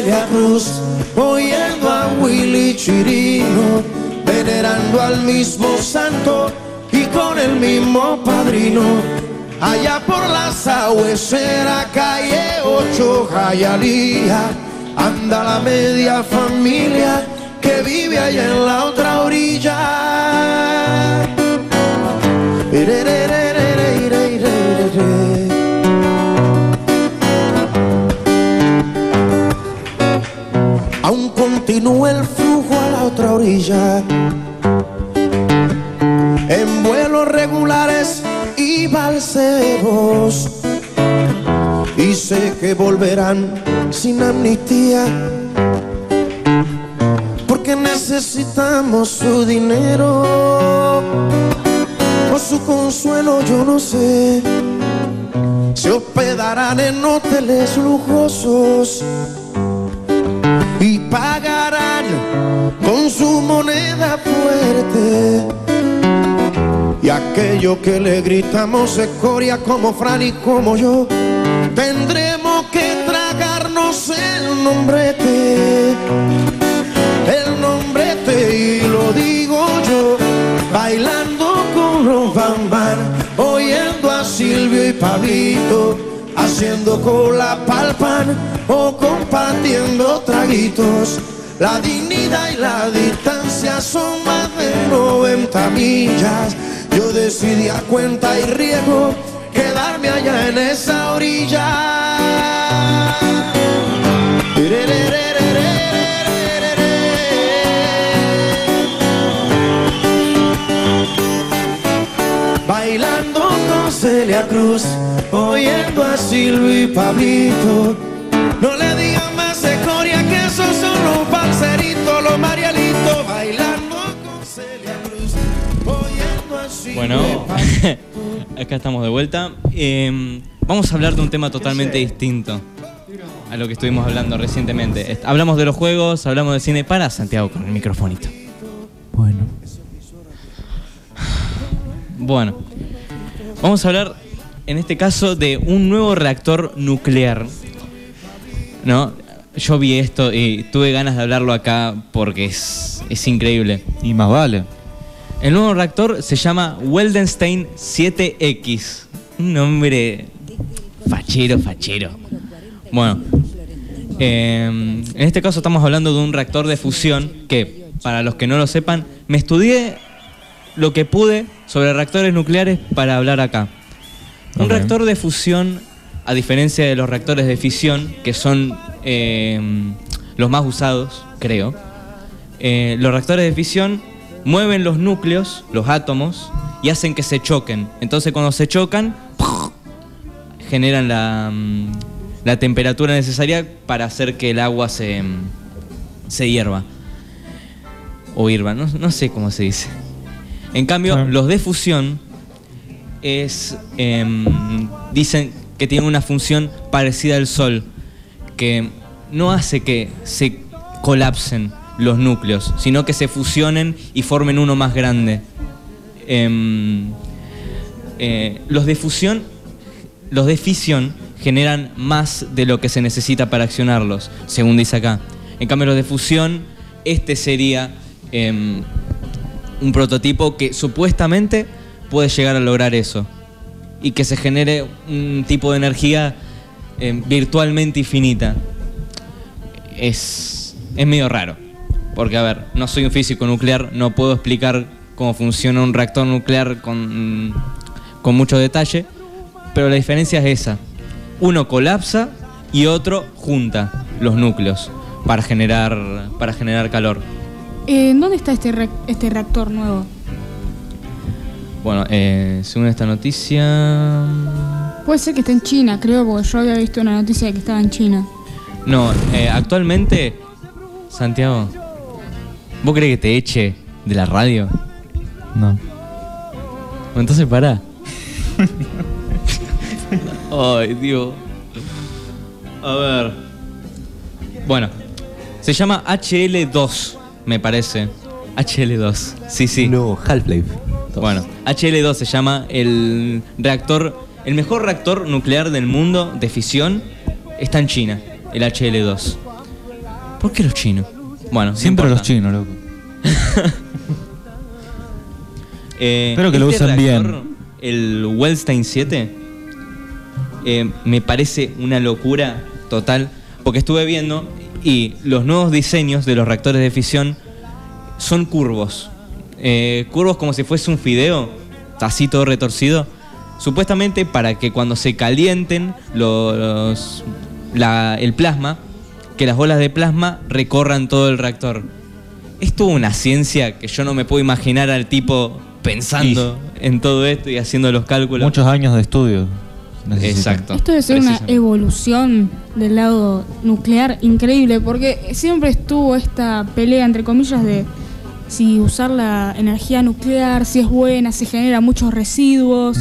Celia Cruz, oyendo a Willy Chirino, venerando al mismo santo y con el mismo padrino. Allá por la sabuesera, calle 8, Jayalía, anda la media familia que vive allá en la otra orilla. Aún continúa el flujo a la otra orilla en vuelos regulares y balseros. Y sé que volverán sin amnistía, porque necesitamos su dinero o su consuelo, yo no sé. Se hospedarán en hoteles lujosos y pagarán con su moneda fuerte. Y aquello que le gritamos escoria como Fran y como yo, tendremos que tragarnos el nombrete, el nombrete y lo digo yo, bailando con los bambán, oyendo a Silvio y Pablito, haciendo cola pa'l pan o compartiendo traguitos. La dignidad y la distancia son más de 90 millas. Yo decidí a cuenta y riesgo quedarme allá en esa orilla. Celia Cruz, oyendo a Silvio y Pablito. No le digan más de Coria que esos son los parceritos, los marialitos, bailando con Celia Cruz, oyendo a Silvio Bueno, (laughs) acá estamos de vuelta. Eh, vamos a hablar de un tema totalmente distinto a lo que estuvimos hablando recientemente. Hablamos de los juegos, hablamos de cine. Para Santiago con el microfonito. Bueno. Bueno, vamos a hablar en este caso de un nuevo reactor nuclear. ¿No? Yo vi esto y tuve ganas de hablarlo acá porque es, es increíble. Y más vale. El nuevo reactor se llama Weldenstein 7X. Un nombre fachero, fachero. Bueno, eh, en este caso estamos hablando de un reactor de fusión que, para los que no lo sepan, me estudié lo que pude sobre reactores nucleares para hablar acá. Un reactor de fusión, a diferencia de los reactores de fisión, que son eh, los más usados, creo, eh, los reactores de fisión mueven los núcleos, los átomos, y hacen que se choquen. Entonces cuando se chocan, (laughs) generan la, mm, la temperatura necesaria para hacer que el agua se, mm, se hierva. O hirva, no, no sé cómo se dice. En cambio, los de fusión es, em, dicen que tienen una función parecida al Sol, que no hace que se colapsen los núcleos, sino que se fusionen y formen uno más grande. Em, eh, los de fusión, los de fisión generan más de lo que se necesita para accionarlos, según dice acá. En cambio, los de fusión, este sería em, un prototipo que supuestamente puede llegar a lograr eso y que se genere un tipo de energía em, virtualmente infinita. Es, es medio raro. Porque, a ver, no soy un físico nuclear, no puedo explicar cómo funciona un reactor nuclear con, con mucho detalle, pero la diferencia es esa. Uno colapsa y otro junta los núcleos para generar, para generar calor. Eh, ¿Dónde está este, re- este reactor nuevo? Bueno, eh, según esta noticia... Puede ser que esté en China, creo, porque yo había visto una noticia de que estaba en China. No, eh, actualmente, Santiago, ¿vos crees que te eche de la radio? No. Entonces pará. (laughs) Ay, Dios. A ver. Bueno, se llama HL2, me parece. HL2, sí, sí. No, Half-Life. Bueno, HL2 se llama el reactor, el mejor reactor nuclear del mundo de fisión está en China, el HL2. ¿Por qué los chinos? Bueno, no Siempre los chinos, loco. (laughs) Eh, Espero que lo usen reactor, El Wellstein 7 eh, me parece una locura total porque estuve viendo y los nuevos diseños de los reactores de fisión son curvos. Eh, curvos como si fuese un fideo, así todo retorcido. Supuestamente para que cuando se calienten los, la- el plasma, que las bolas de plasma recorran todo el reactor. Es toda una ciencia que yo no me puedo imaginar al tipo pensando en todo esto y haciendo los cálculos. Muchos años de estudio. Necesitan. Exacto. Esto debe ser una evolución del lado nuclear increíble, porque siempre estuvo esta pelea, entre comillas, de si usar la energía nuclear, si es buena, si genera muchos residuos,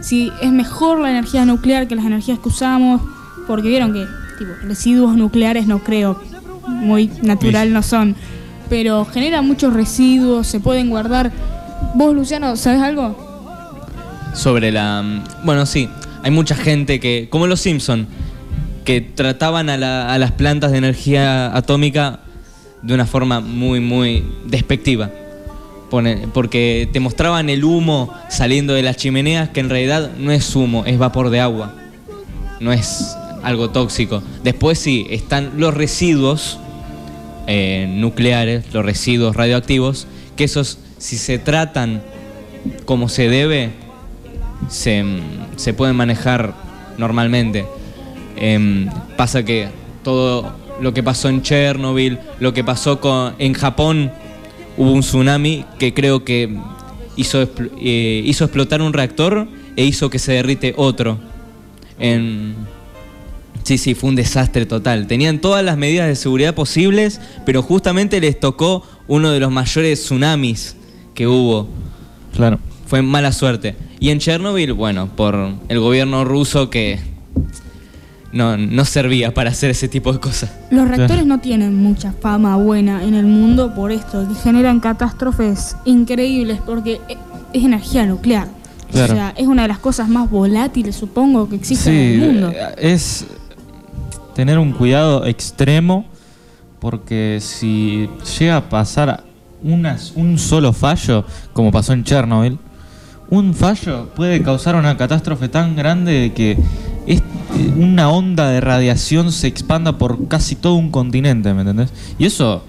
si es mejor la energía nuclear que las energías que usamos, porque vieron que tipo, residuos nucleares no creo, muy natural Sí. no son, pero genera muchos residuos, se pueden guardar. Vos, Luciano, ¿sabes algo? sobre la... mm, Bueno, sí, hay mucha gente que, como los Simpson, que trataban a, la- a las plantas de energía atómica de una forma muy, muy despectiva. Porque te mostraban el humo saliendo de las chimeneas que en realidad no es humo, es vapor de agua. No es algo tóxico. Después sí, están los residuos eh, nucleares, los residuos radioactivos, que esos, si se tratan como se debe, se, se pueden manejar normalmente. Em, pasa que todo lo que pasó en Chernobyl, lo que pasó con, en Japón, hubo un tsunami que creo que hizo, eh, hizo explotar un reactor e hizo que se derrite otro. En, sí, sí, fue un desastre total. Tenían todas las medidas de seguridad posibles, pero justamente les tocó uno de los mayores tsunamis que hubo. Claro. Fue mala suerte. Y en Chernobyl, bueno, por el gobierno ruso que no, no servía para hacer ese tipo de cosas. Los reactores no tienen mucha fama buena en el mundo por esto, que generan catástrofes increíbles porque e- es energía nuclear. Claro. O sea, es una de las cosas más volátiles, supongo, que existen Sí, en el mundo. eh, es tener un cuidado extremo porque si llega a pasar unas- un solo fallo, como pasó en Chernobyl, un fallo puede causar una catástrofe tan grande de que es- eh, una onda de radiación se expanda por casi todo un continente, ¿me entendés? Y eso,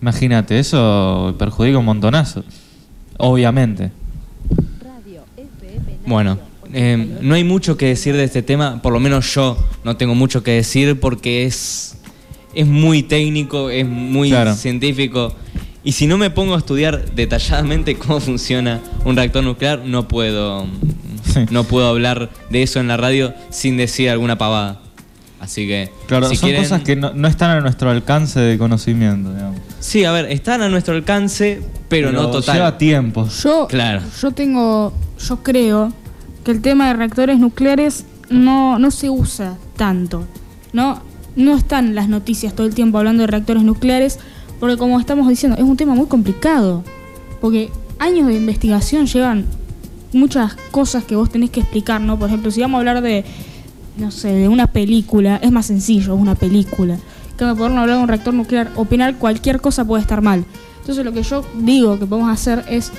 imagínate, eso perjudica un montonazo, obviamente. Bueno, eh, no hay mucho que decir de este tema, por lo menos yo no tengo mucho que decir porque es, es muy técnico, es muy Claro. científico. Y si no me pongo a estudiar detalladamente cómo funciona un reactor nuclear, no puedo, Sí. no puedo hablar de eso en la radio sin decir alguna pavada. Así que, Claro, si son quieren- cosas que no, no están a nuestro alcance de conocimiento, digamos. Sí, a ver, están a nuestro alcance, pero, no total. Lleva tiempo. Yo, Claro. yo tengo, yo creo que el tema de reactores nucleares no, no se usa tanto. No, no están las noticias todo el tiempo hablando de reactores nucleares, porque como estamos diciendo, es un tema muy complicado. Porque años de investigación llevan muchas cosas que vos tenés que explicar, ¿no? Por ejemplo, si vamos a hablar de, no sé, de una película, es más sencillo, una película. Que me podemos hablar de un reactor nuclear, opinar cualquier cosa puede estar mal. Entonces lo que yo digo que podemos hacer es,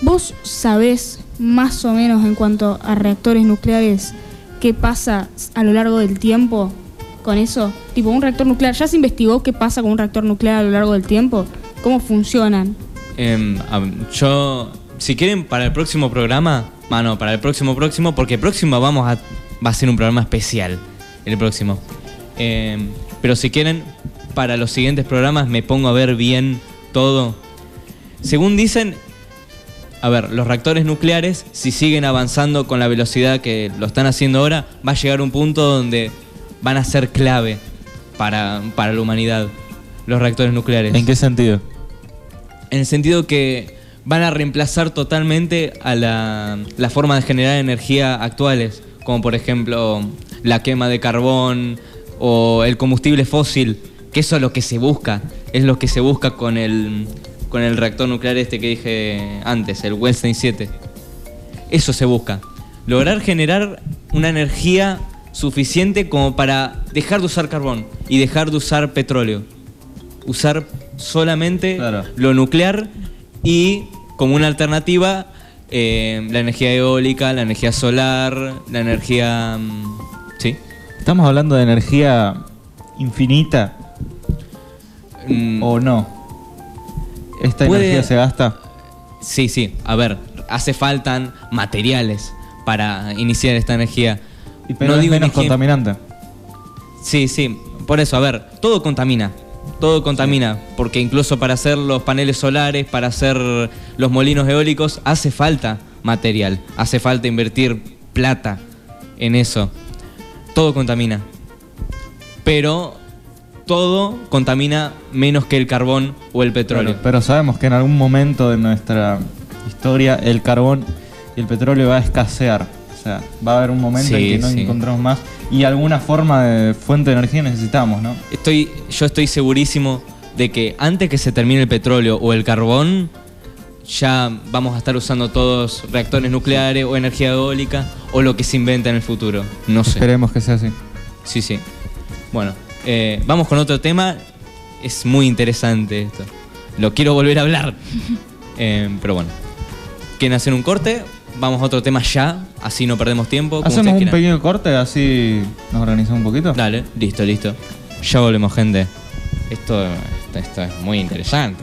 vos sabés más o menos en cuanto a reactores nucleares qué pasa a lo largo del tiempo con eso. Tipo, un reactor nuclear, ¿ya se investigó qué pasa con un reactor nuclear a lo largo del tiempo? ¿Cómo funcionan? Em, yo, si quieren, para el próximo programa, mano, para el próximo próximo, porque el próximo vamos a, va a ser un programa especial, el próximo. Em, pero si quieren, para los siguientes programas me pongo a ver bien todo. Según dicen, a ver, los reactores nucleares, si siguen avanzando con la velocidad que lo están haciendo ahora, va a llegar un punto donde van a ser clave para, para la humanidad, los reactores nucleares. ¿En qué sentido? En el sentido que van a reemplazar totalmente a la, la forma de generar energía actuales, como por ejemplo la quema de carbón o el combustible fósil, que eso es lo que se busca, es lo que se busca con el, con el reactor nuclear este que dije antes, el Westing 7. Eso se busca, lograr generar una energía suficiente como para dejar de usar carbón y dejar de usar petróleo usar solamente Claro. lo nuclear y como una alternativa eh, la energía eólica, la energía solar, la energía... mm, ¿Sí? ¿Estamos hablando de energía infinita Mm, o no? ¿Esta Puede- energía se gasta? Sí, sí. A ver, hace faltan materiales para iniciar esta energía. Y pero es menos contaminante. Sí, sí. Por eso, a ver, todo contamina. Todo contamina. Porque incluso para hacer los paneles solares, para hacer los molinos eólicos, hace falta material. Hace falta invertir plata en eso. Todo contamina. Pero todo contamina menos que el carbón o el petróleo. Pero, pero sabemos que en algún momento de nuestra historia el carbón y el petróleo va a escasear. Sea, va a haber un momento en que no sí. encontramos más y alguna forma de fuente de energía necesitamos, ¿no? Estoy, yo estoy segurísimo de que antes que se termine el petróleo o el carbón, ya vamos a estar usando todos reactores nucleares o energía eólica o lo que se inventa en el futuro. No sé. Esperemos que sea así. Sí, sí. Bueno, eh, vamos con otro tema. Es muy interesante esto. Lo quiero volver a hablar. (laughs) Eh, pero bueno. ¿Quieren hacer un corte? Vamos a otro tema ya, así no perdemos tiempo. como Hacemos un quieran. pequeño corte, así nos organizamos un poquito. Dale, listo, listo. Ya volvemos, gente. Esto, esto es muy interesante.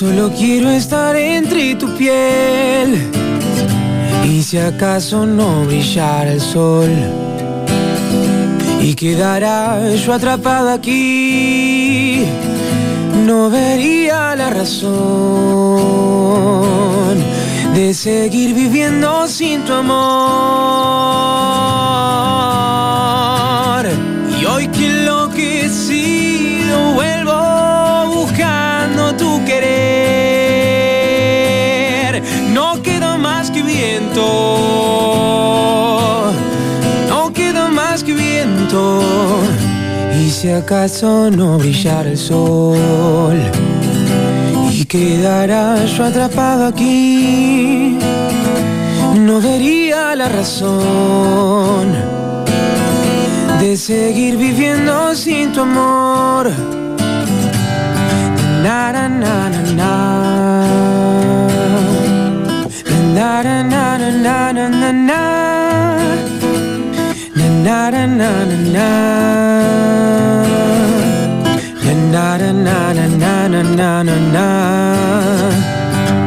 Solo quiero estar entre tu piel. Y si acaso no brillara el sol y quedara yo atrapado aquí, no vería la razón de seguir viviendo sin tu amor. Si acaso no brillara el sol. Y quedara yo atrapado aquí, no vería la razón de seguir viviendo sin tu amor. Na, na, na, na, na, na, na, na. Na, na, na, na, na, na. Na, na, na, na, na, na, na, na, na.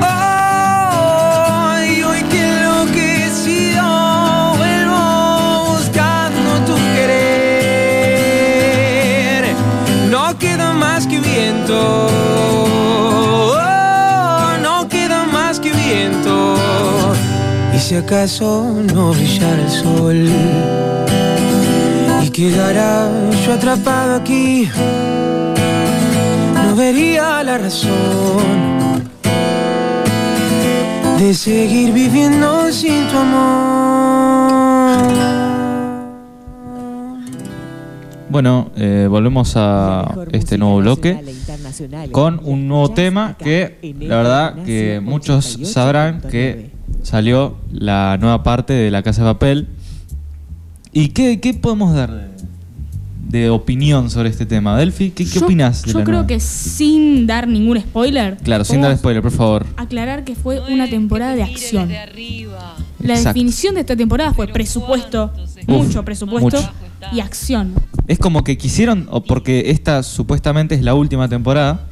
Oh, y hoy que enloquecido vuelvo buscando tu querer. No queda más que viento. Oh, no queda más que viento. Y si acaso no brillara el sol quedara yo atrapado aquí, no vería la razón de seguir viviendo sin tu amor. Bueno, eh, volvemos a este nuevo bloque con un nuevo tema que la verdad que muchos sabrán que salió la nueva parte de La Casa de Papel. ¿Y qué, qué podemos dar de, de opinión sobre este tema? Delphi, ¿qué, qué Yo- opinas de Yo la creo nueva? que sin dar ningún spoiler. Claro, sin dar spoiler, por favor. Aclarar que fue una temporada de acción. La Exacto. definición de esta temporada fue presupuesto, mucho presupuesto mucho. y acción. Es como que quisieron, o porque esta supuestamente es la última temporada,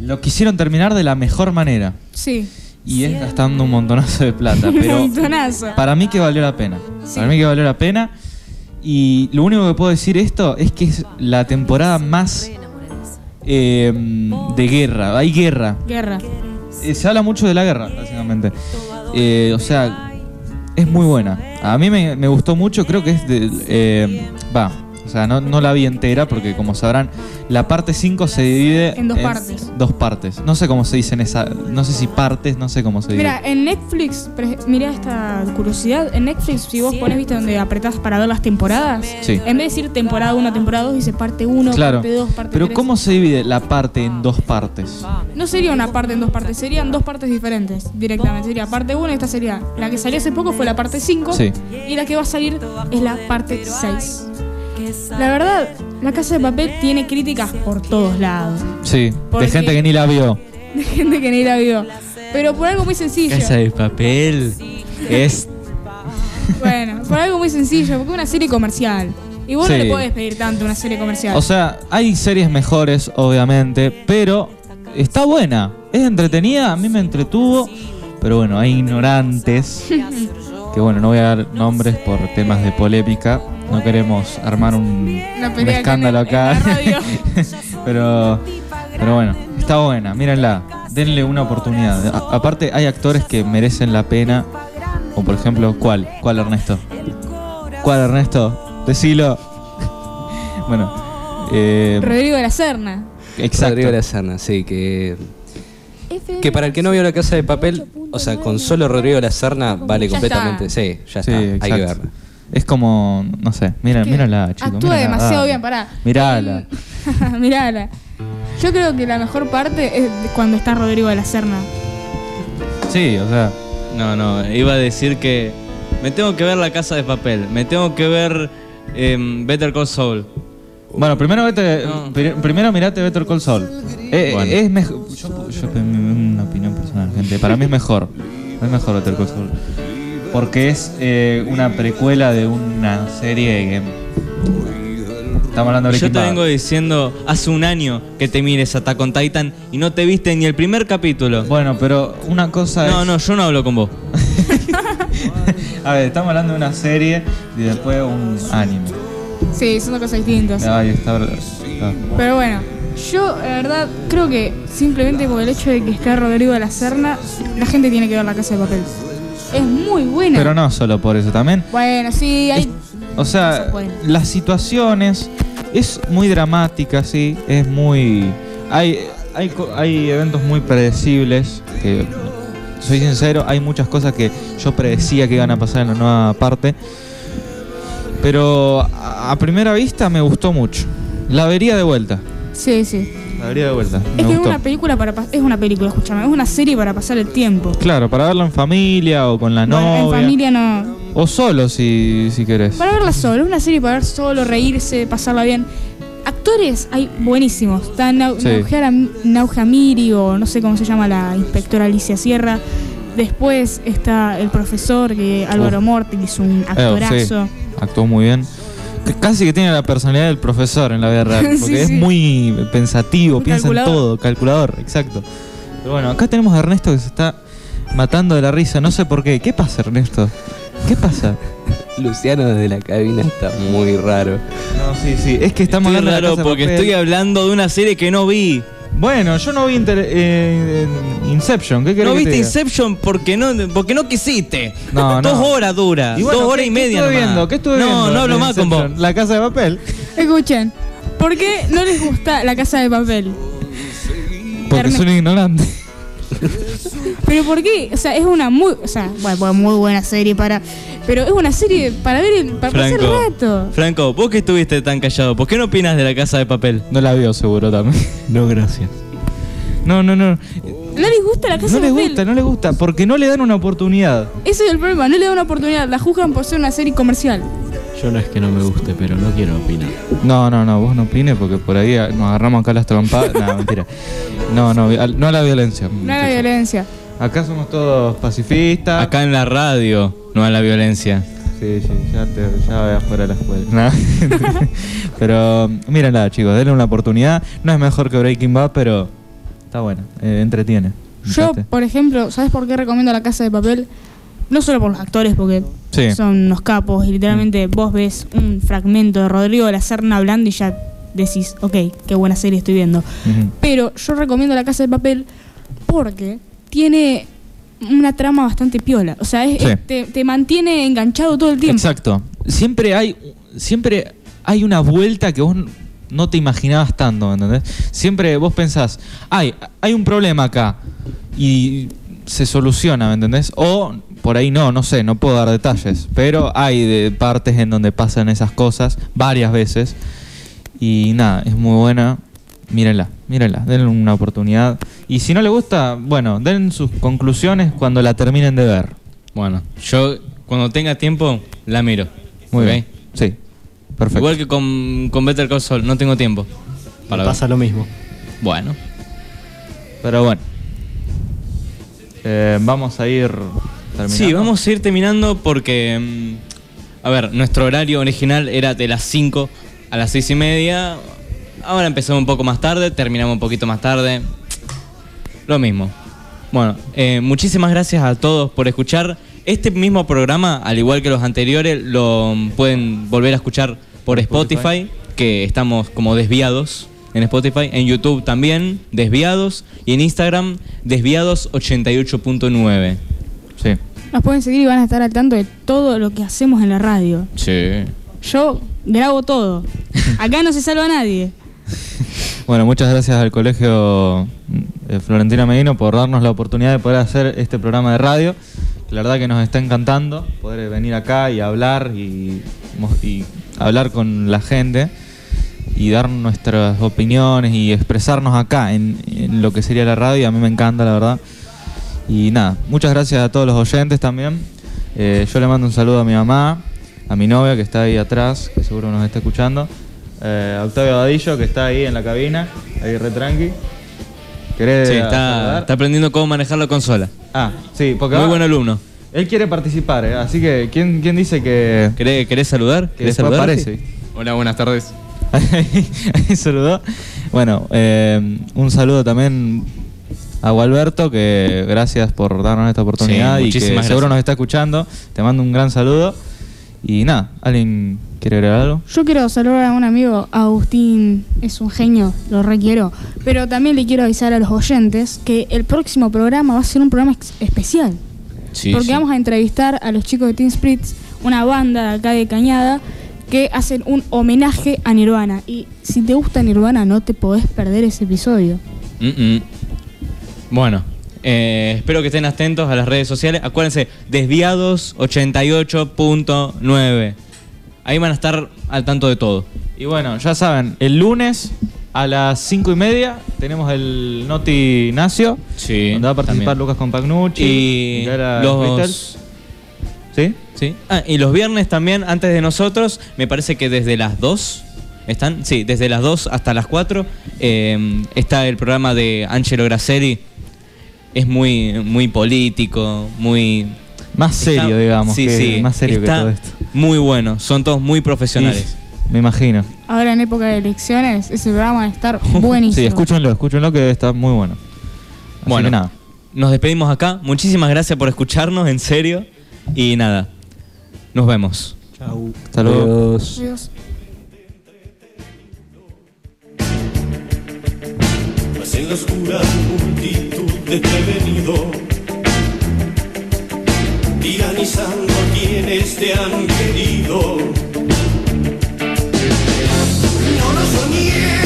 lo quisieron terminar de la mejor manera. Sí. Y es gastando un montonazo de plata. Pero Montonazo. para mí que valió la pena. Sí. Para mí que valió la pena. Y lo único que puedo decir esto es que es la temporada más eh, de guerra. Hay guerra. Guerra. Eh, se habla mucho de la guerra, básicamente. Eh, o sea, es muy buena. A mí me, me gustó mucho, creo que es de... eh, Va, o sea, no, no la vi entera porque como sabrán, la parte 5 se divide En dos partes. Dos partes. No sé cómo se dice en esa... No sé si partes, no sé cómo se dice. Mira, en Netflix, mira esta curiosidad. En Netflix, si vos pones, viste, donde apretás para ver las temporadas, Sí. en vez de decir temporada 1, temporada 2, dice parte 1, Claro. parte 2, parte Pero 3. ¿cómo se divide la parte en dos partes? No sería una parte en dos partes, serían dos partes diferentes directamente. Sería parte 1 y esta sería la que salió hace poco fue la parte 5 Sí. y la que va a salir es la parte 6. La verdad, La Casa de Papel tiene críticas por todos lados. Sí, de gente que ni la vio. De gente que ni la vio. Pero por algo muy sencillo. Casa de papel. Es. Bueno, por algo muy sencillo, porque es una serie comercial. Y vos Sí. no le podés pedir tanto a una serie comercial. O sea, hay series mejores, obviamente, pero está buena. Es entretenida, a mí me entretuvo. Pero bueno, hay ignorantes. (laughs) Que bueno, no voy a dar nombres por temas de polémica. No queremos armar un, escándalo acá. (laughs) pero, pero bueno, está buena, mírenla. Denle una oportunidad. A- aparte, hay actores que merecen la pena. Como por ejemplo, ¿cuál? ¿Cuál Ernesto? ¿Cuál Ernesto? Decilo. (laughs) bueno, eh, Rodrigo de la Serna. exacto. Rodrigo de la Serna, sí, que. Que para el que no vio la casa de papel, o sea, con solo Rodrigo de la Serna vale Ya completamente. está. Sí, ya Sí, está. Hay que verla. Es como, no sé, mira, mírala, chicos. Actúa mírala, demasiado dale. bien, pará. Mirala. En- (laughs) Mirala. Yo creo que la mejor parte es cuando está Rodrigo de la Serna. Sí, o sea, No, no, iba a decir que me tengo que ver la casa de papel, me tengo que ver em, Better Call Saul. Bueno, primero vete, No. pri- primero mirate Better Call Saul. Eh, Bueno. Es mejor. Yo, yo una opinión personal, gente. Para mí es mejor. Es mejor Better Call Saul. Porque es eh, una precuela de una serie que. Estamos hablando de Yo te vengo diciendo hace un año que te mires Attack on Titan y no te viste ni el primer capítulo. Bueno, pero una cosa No, es. no, yo no hablo con vos. (laughs) A ver, estamos hablando de una serie y después un anime. Sí, son dos cosas distintas. Ahí está. está. Pero bueno, yo la verdad creo que simplemente por el hecho de que está Rodrigo de la Serna, la gente tiene que ver la casa de papel. Es muy buena. Pero no solo por eso, también. Bueno, sí, hay. O sea, las situaciones es muy dramática, sí, es muy hay hay hay eventos muy predecibles que soy sincero, hay muchas cosas que yo predecía que iban a pasar en la nueva parte. Pero a, a primera vista me gustó mucho. La vería de vuelta. Sí, sí. La vería de vuelta. Me Es que es una película para es una película, escúchame, es una serie para pasar el tiempo. Claro, para verla en familia o con la Bueno, en novia. familia no. O solo si, si querés. Para verla solo, es una serie para ver solo, reírse, pasarla bien. Actores hay buenísimos. Está Nau- Sí. Naujamiri o no sé cómo se llama la inspectora Alicia Sierra. Después está el profesor que Álvaro. Morti, que es un Eh, actorazo. sí, actuó muy bien. Casi que tiene la personalidad del profesor en la vida real. (laughs) Sí, Porque es sí. muy pensativo, piensa calculador. en todo, calculador, exacto. Pero bueno, acá tenemos a Ernesto que se está matando de la risa, no sé por qué. ¿Qué pasa, Ernesto? ¿Qué pasa? (laughs) Luciano desde la cabina está muy raro. No, sí, sí. Es que estamos Estoy hablando de la raro Casa porque Papel. estoy hablando de una serie que no vi. Bueno, yo no vi Inter- eh, Inception. ¿Qué querés No que te viste diga? Inception porque no, porque no quisiste. No, (laughs) no. Dos horas dura. Bueno, dos horas ¿qué- y qué media. estuve nomás. viendo? ¿Qué estuve no, viendo? No, hablo de más con vos. La casa de papel. Escuchen, ¿por qué no les gusta la casa de papel? Porque Erne- soy un ignorante. Pero ¿por qué? O sea, es una muy, o sea, bueno, bueno, muy buena serie para, pero es una serie para ver, el, para pasar el Franco, rato. Franco, vos que estuviste tan callado, ¿por qué no opinas de la casa de papel? No la vio seguro también. No, gracias. No, no, no. ¿No les gusta la casa No de les papel? gusta, no les gusta, porque no le dan una oportunidad. Ese es el problema, no le dan una oportunidad, la juzgan por ser una serie comercial. Yo no es que no me guste, pero no quiero opinar. No, no, no, vos no opines porque por ahí nos agarramos acá las trompadas. no, (laughs) mentira. No, no, no a la violencia. No a la violencia. Acá somos todos pacifistas. Acá en la radio, no a la violencia. Sí, sí, ya, te, ya voy afuera de la escuela. Nah. (laughs) pero mírenla, chicos, denle una oportunidad. No es mejor que Breaking Bad, pero está buena, eh, entretiene. Yo, por ejemplo, ¿sabes por qué recomiendo la casa de papel? No solo por los actores, porque Sí. son unos capos y literalmente vos ves un fragmento de Rodrigo de la Serna hablando y ya decís, ok, qué buena serie estoy viendo. Pero yo recomiendo La Casa de Papel porque tiene una trama bastante piola. O sea, es- Sí. es- te, te mantiene enganchado todo el tiempo. Exacto. Siempre hay, siempre hay una vuelta que vos no te imaginabas tanto, ¿entendés? Siempre vos pensás, ay, hay un problema acá y se soluciona, ¿me entendés? O por ahí no, no sé, no puedo dar detalles, pero hay de partes en donde pasan esas cosas varias veces y nada, es muy buena. Mírenla, mírenla, denle una oportunidad. Y si no le gusta, bueno, den sus conclusiones cuando la terminen de ver. Bueno, yo cuando tenga tiempo la miro. Muy bien. Sí, perfecto. Igual que con, con Better Call Saul, no tengo tiempo. Me Para ver. pasa lo mismo. Bueno, Pero bueno. Eh, vamos a ir terminando. sí, vamos a ir terminando porque. mm, a ver, nuestro horario original era de las 5 a las 6 y media. Ahora empezamos un poco más tarde, terminamos un poquito más tarde. Lo mismo. Bueno, eh, muchísimas gracias a todos por escuchar. Este mismo programa, al igual que los anteriores, lo pueden volver a escuchar por Spotify, que estamos como desviados en Spotify, en YouTube también, desviados, y en Instagram, desviados88.9. Nos pueden seguir y van a estar al tanto de todo lo que hacemos en la radio. Sí. Yo grabo todo. Acá no se salva nadie. Bueno, muchas gracias al colegio eh, Florentina Medino por darnos la oportunidad de poder hacer este programa de radio. La verdad que nos está encantando poder venir acá y hablar y, y hablar con la gente y dar nuestras opiniones y expresarnos acá en, en lo que sería la radio. A mí me encanta, la verdad. Y nada, muchas gracias a todos los oyentes también. Eh, yo le mando un saludo a mi mamá, a mi novia que está ahí atrás, que seguro nos está escuchando. eh, a Octavio Vadillo, que está ahí en la cabina, ahí re tranqui. ¿Querés Sí, está, está aprendiendo cómo manejar la consola. Ah, sí, porque Muy va- buen alumno. él quiere participar, eh, así que ¿quién, quién dice que, ¿Querés, querés saludar? que ¿Querés saludar? aparece? Hola, buenas tardes. (laughs) Ahí saludó. Bueno, eh, un saludo también a Gualberto, que gracias por darnos esta oportunidad Sí, y que muchísimas seguro gracias. nos está escuchando. Te mando un gran saludo. Y nada, ¿alguien quiere agregar algo? Yo quiero saludar a un amigo, Agustín, es un genio, lo requiero. Pero también le quiero avisar a los oyentes que el próximo programa va a ser un programa especial. Sí, porque sí. vamos a entrevistar a los chicos de Teen Spirits, una banda de acá de Cañada, que hacen un homenaje a Nirvana. Y si te gusta Nirvana, no te podés perder ese episodio. Mm, mm. Bueno, eh, espero que estén atentos a las redes sociales. Acuérdense, desviados 88.9. Ahí van a estar al tanto de todo. Y bueno, ya saben, el lunes a las 5 y media tenemos el Noti Nacio, Sí. donde va a participar también. Lucas Compagnucci. Y los, Beatles. ¿Sí? Sí. Ah, y los viernes también, antes de nosotros, me parece que desde las 2, ¿están? Sí, desde las 2 hasta las 4, eh, está el programa de Angelo Grasselli. Es muy, muy político, muy... Más serio, está- digamos. Sí, que- sí. Más serio está que todo esto. Muy bueno, son todos muy profesionales. Y me imagino. Ahora en época de elecciones, ese programa va a estar (laughs) buenísimo. Sí, escúchenlo, escúchenlo que está muy bueno. Así Bueno, que nada. nos despedimos acá. Muchísimas gracias por escucharnos, en serio. Y nada, nos vemos. Chau. Hasta luego. Adiós. Adiós. Mas en la oscura multitud desprevenido, tiranizando a quienes te han querido. No lo soñé.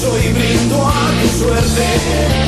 Soy brindo a tu suerte.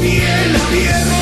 ni.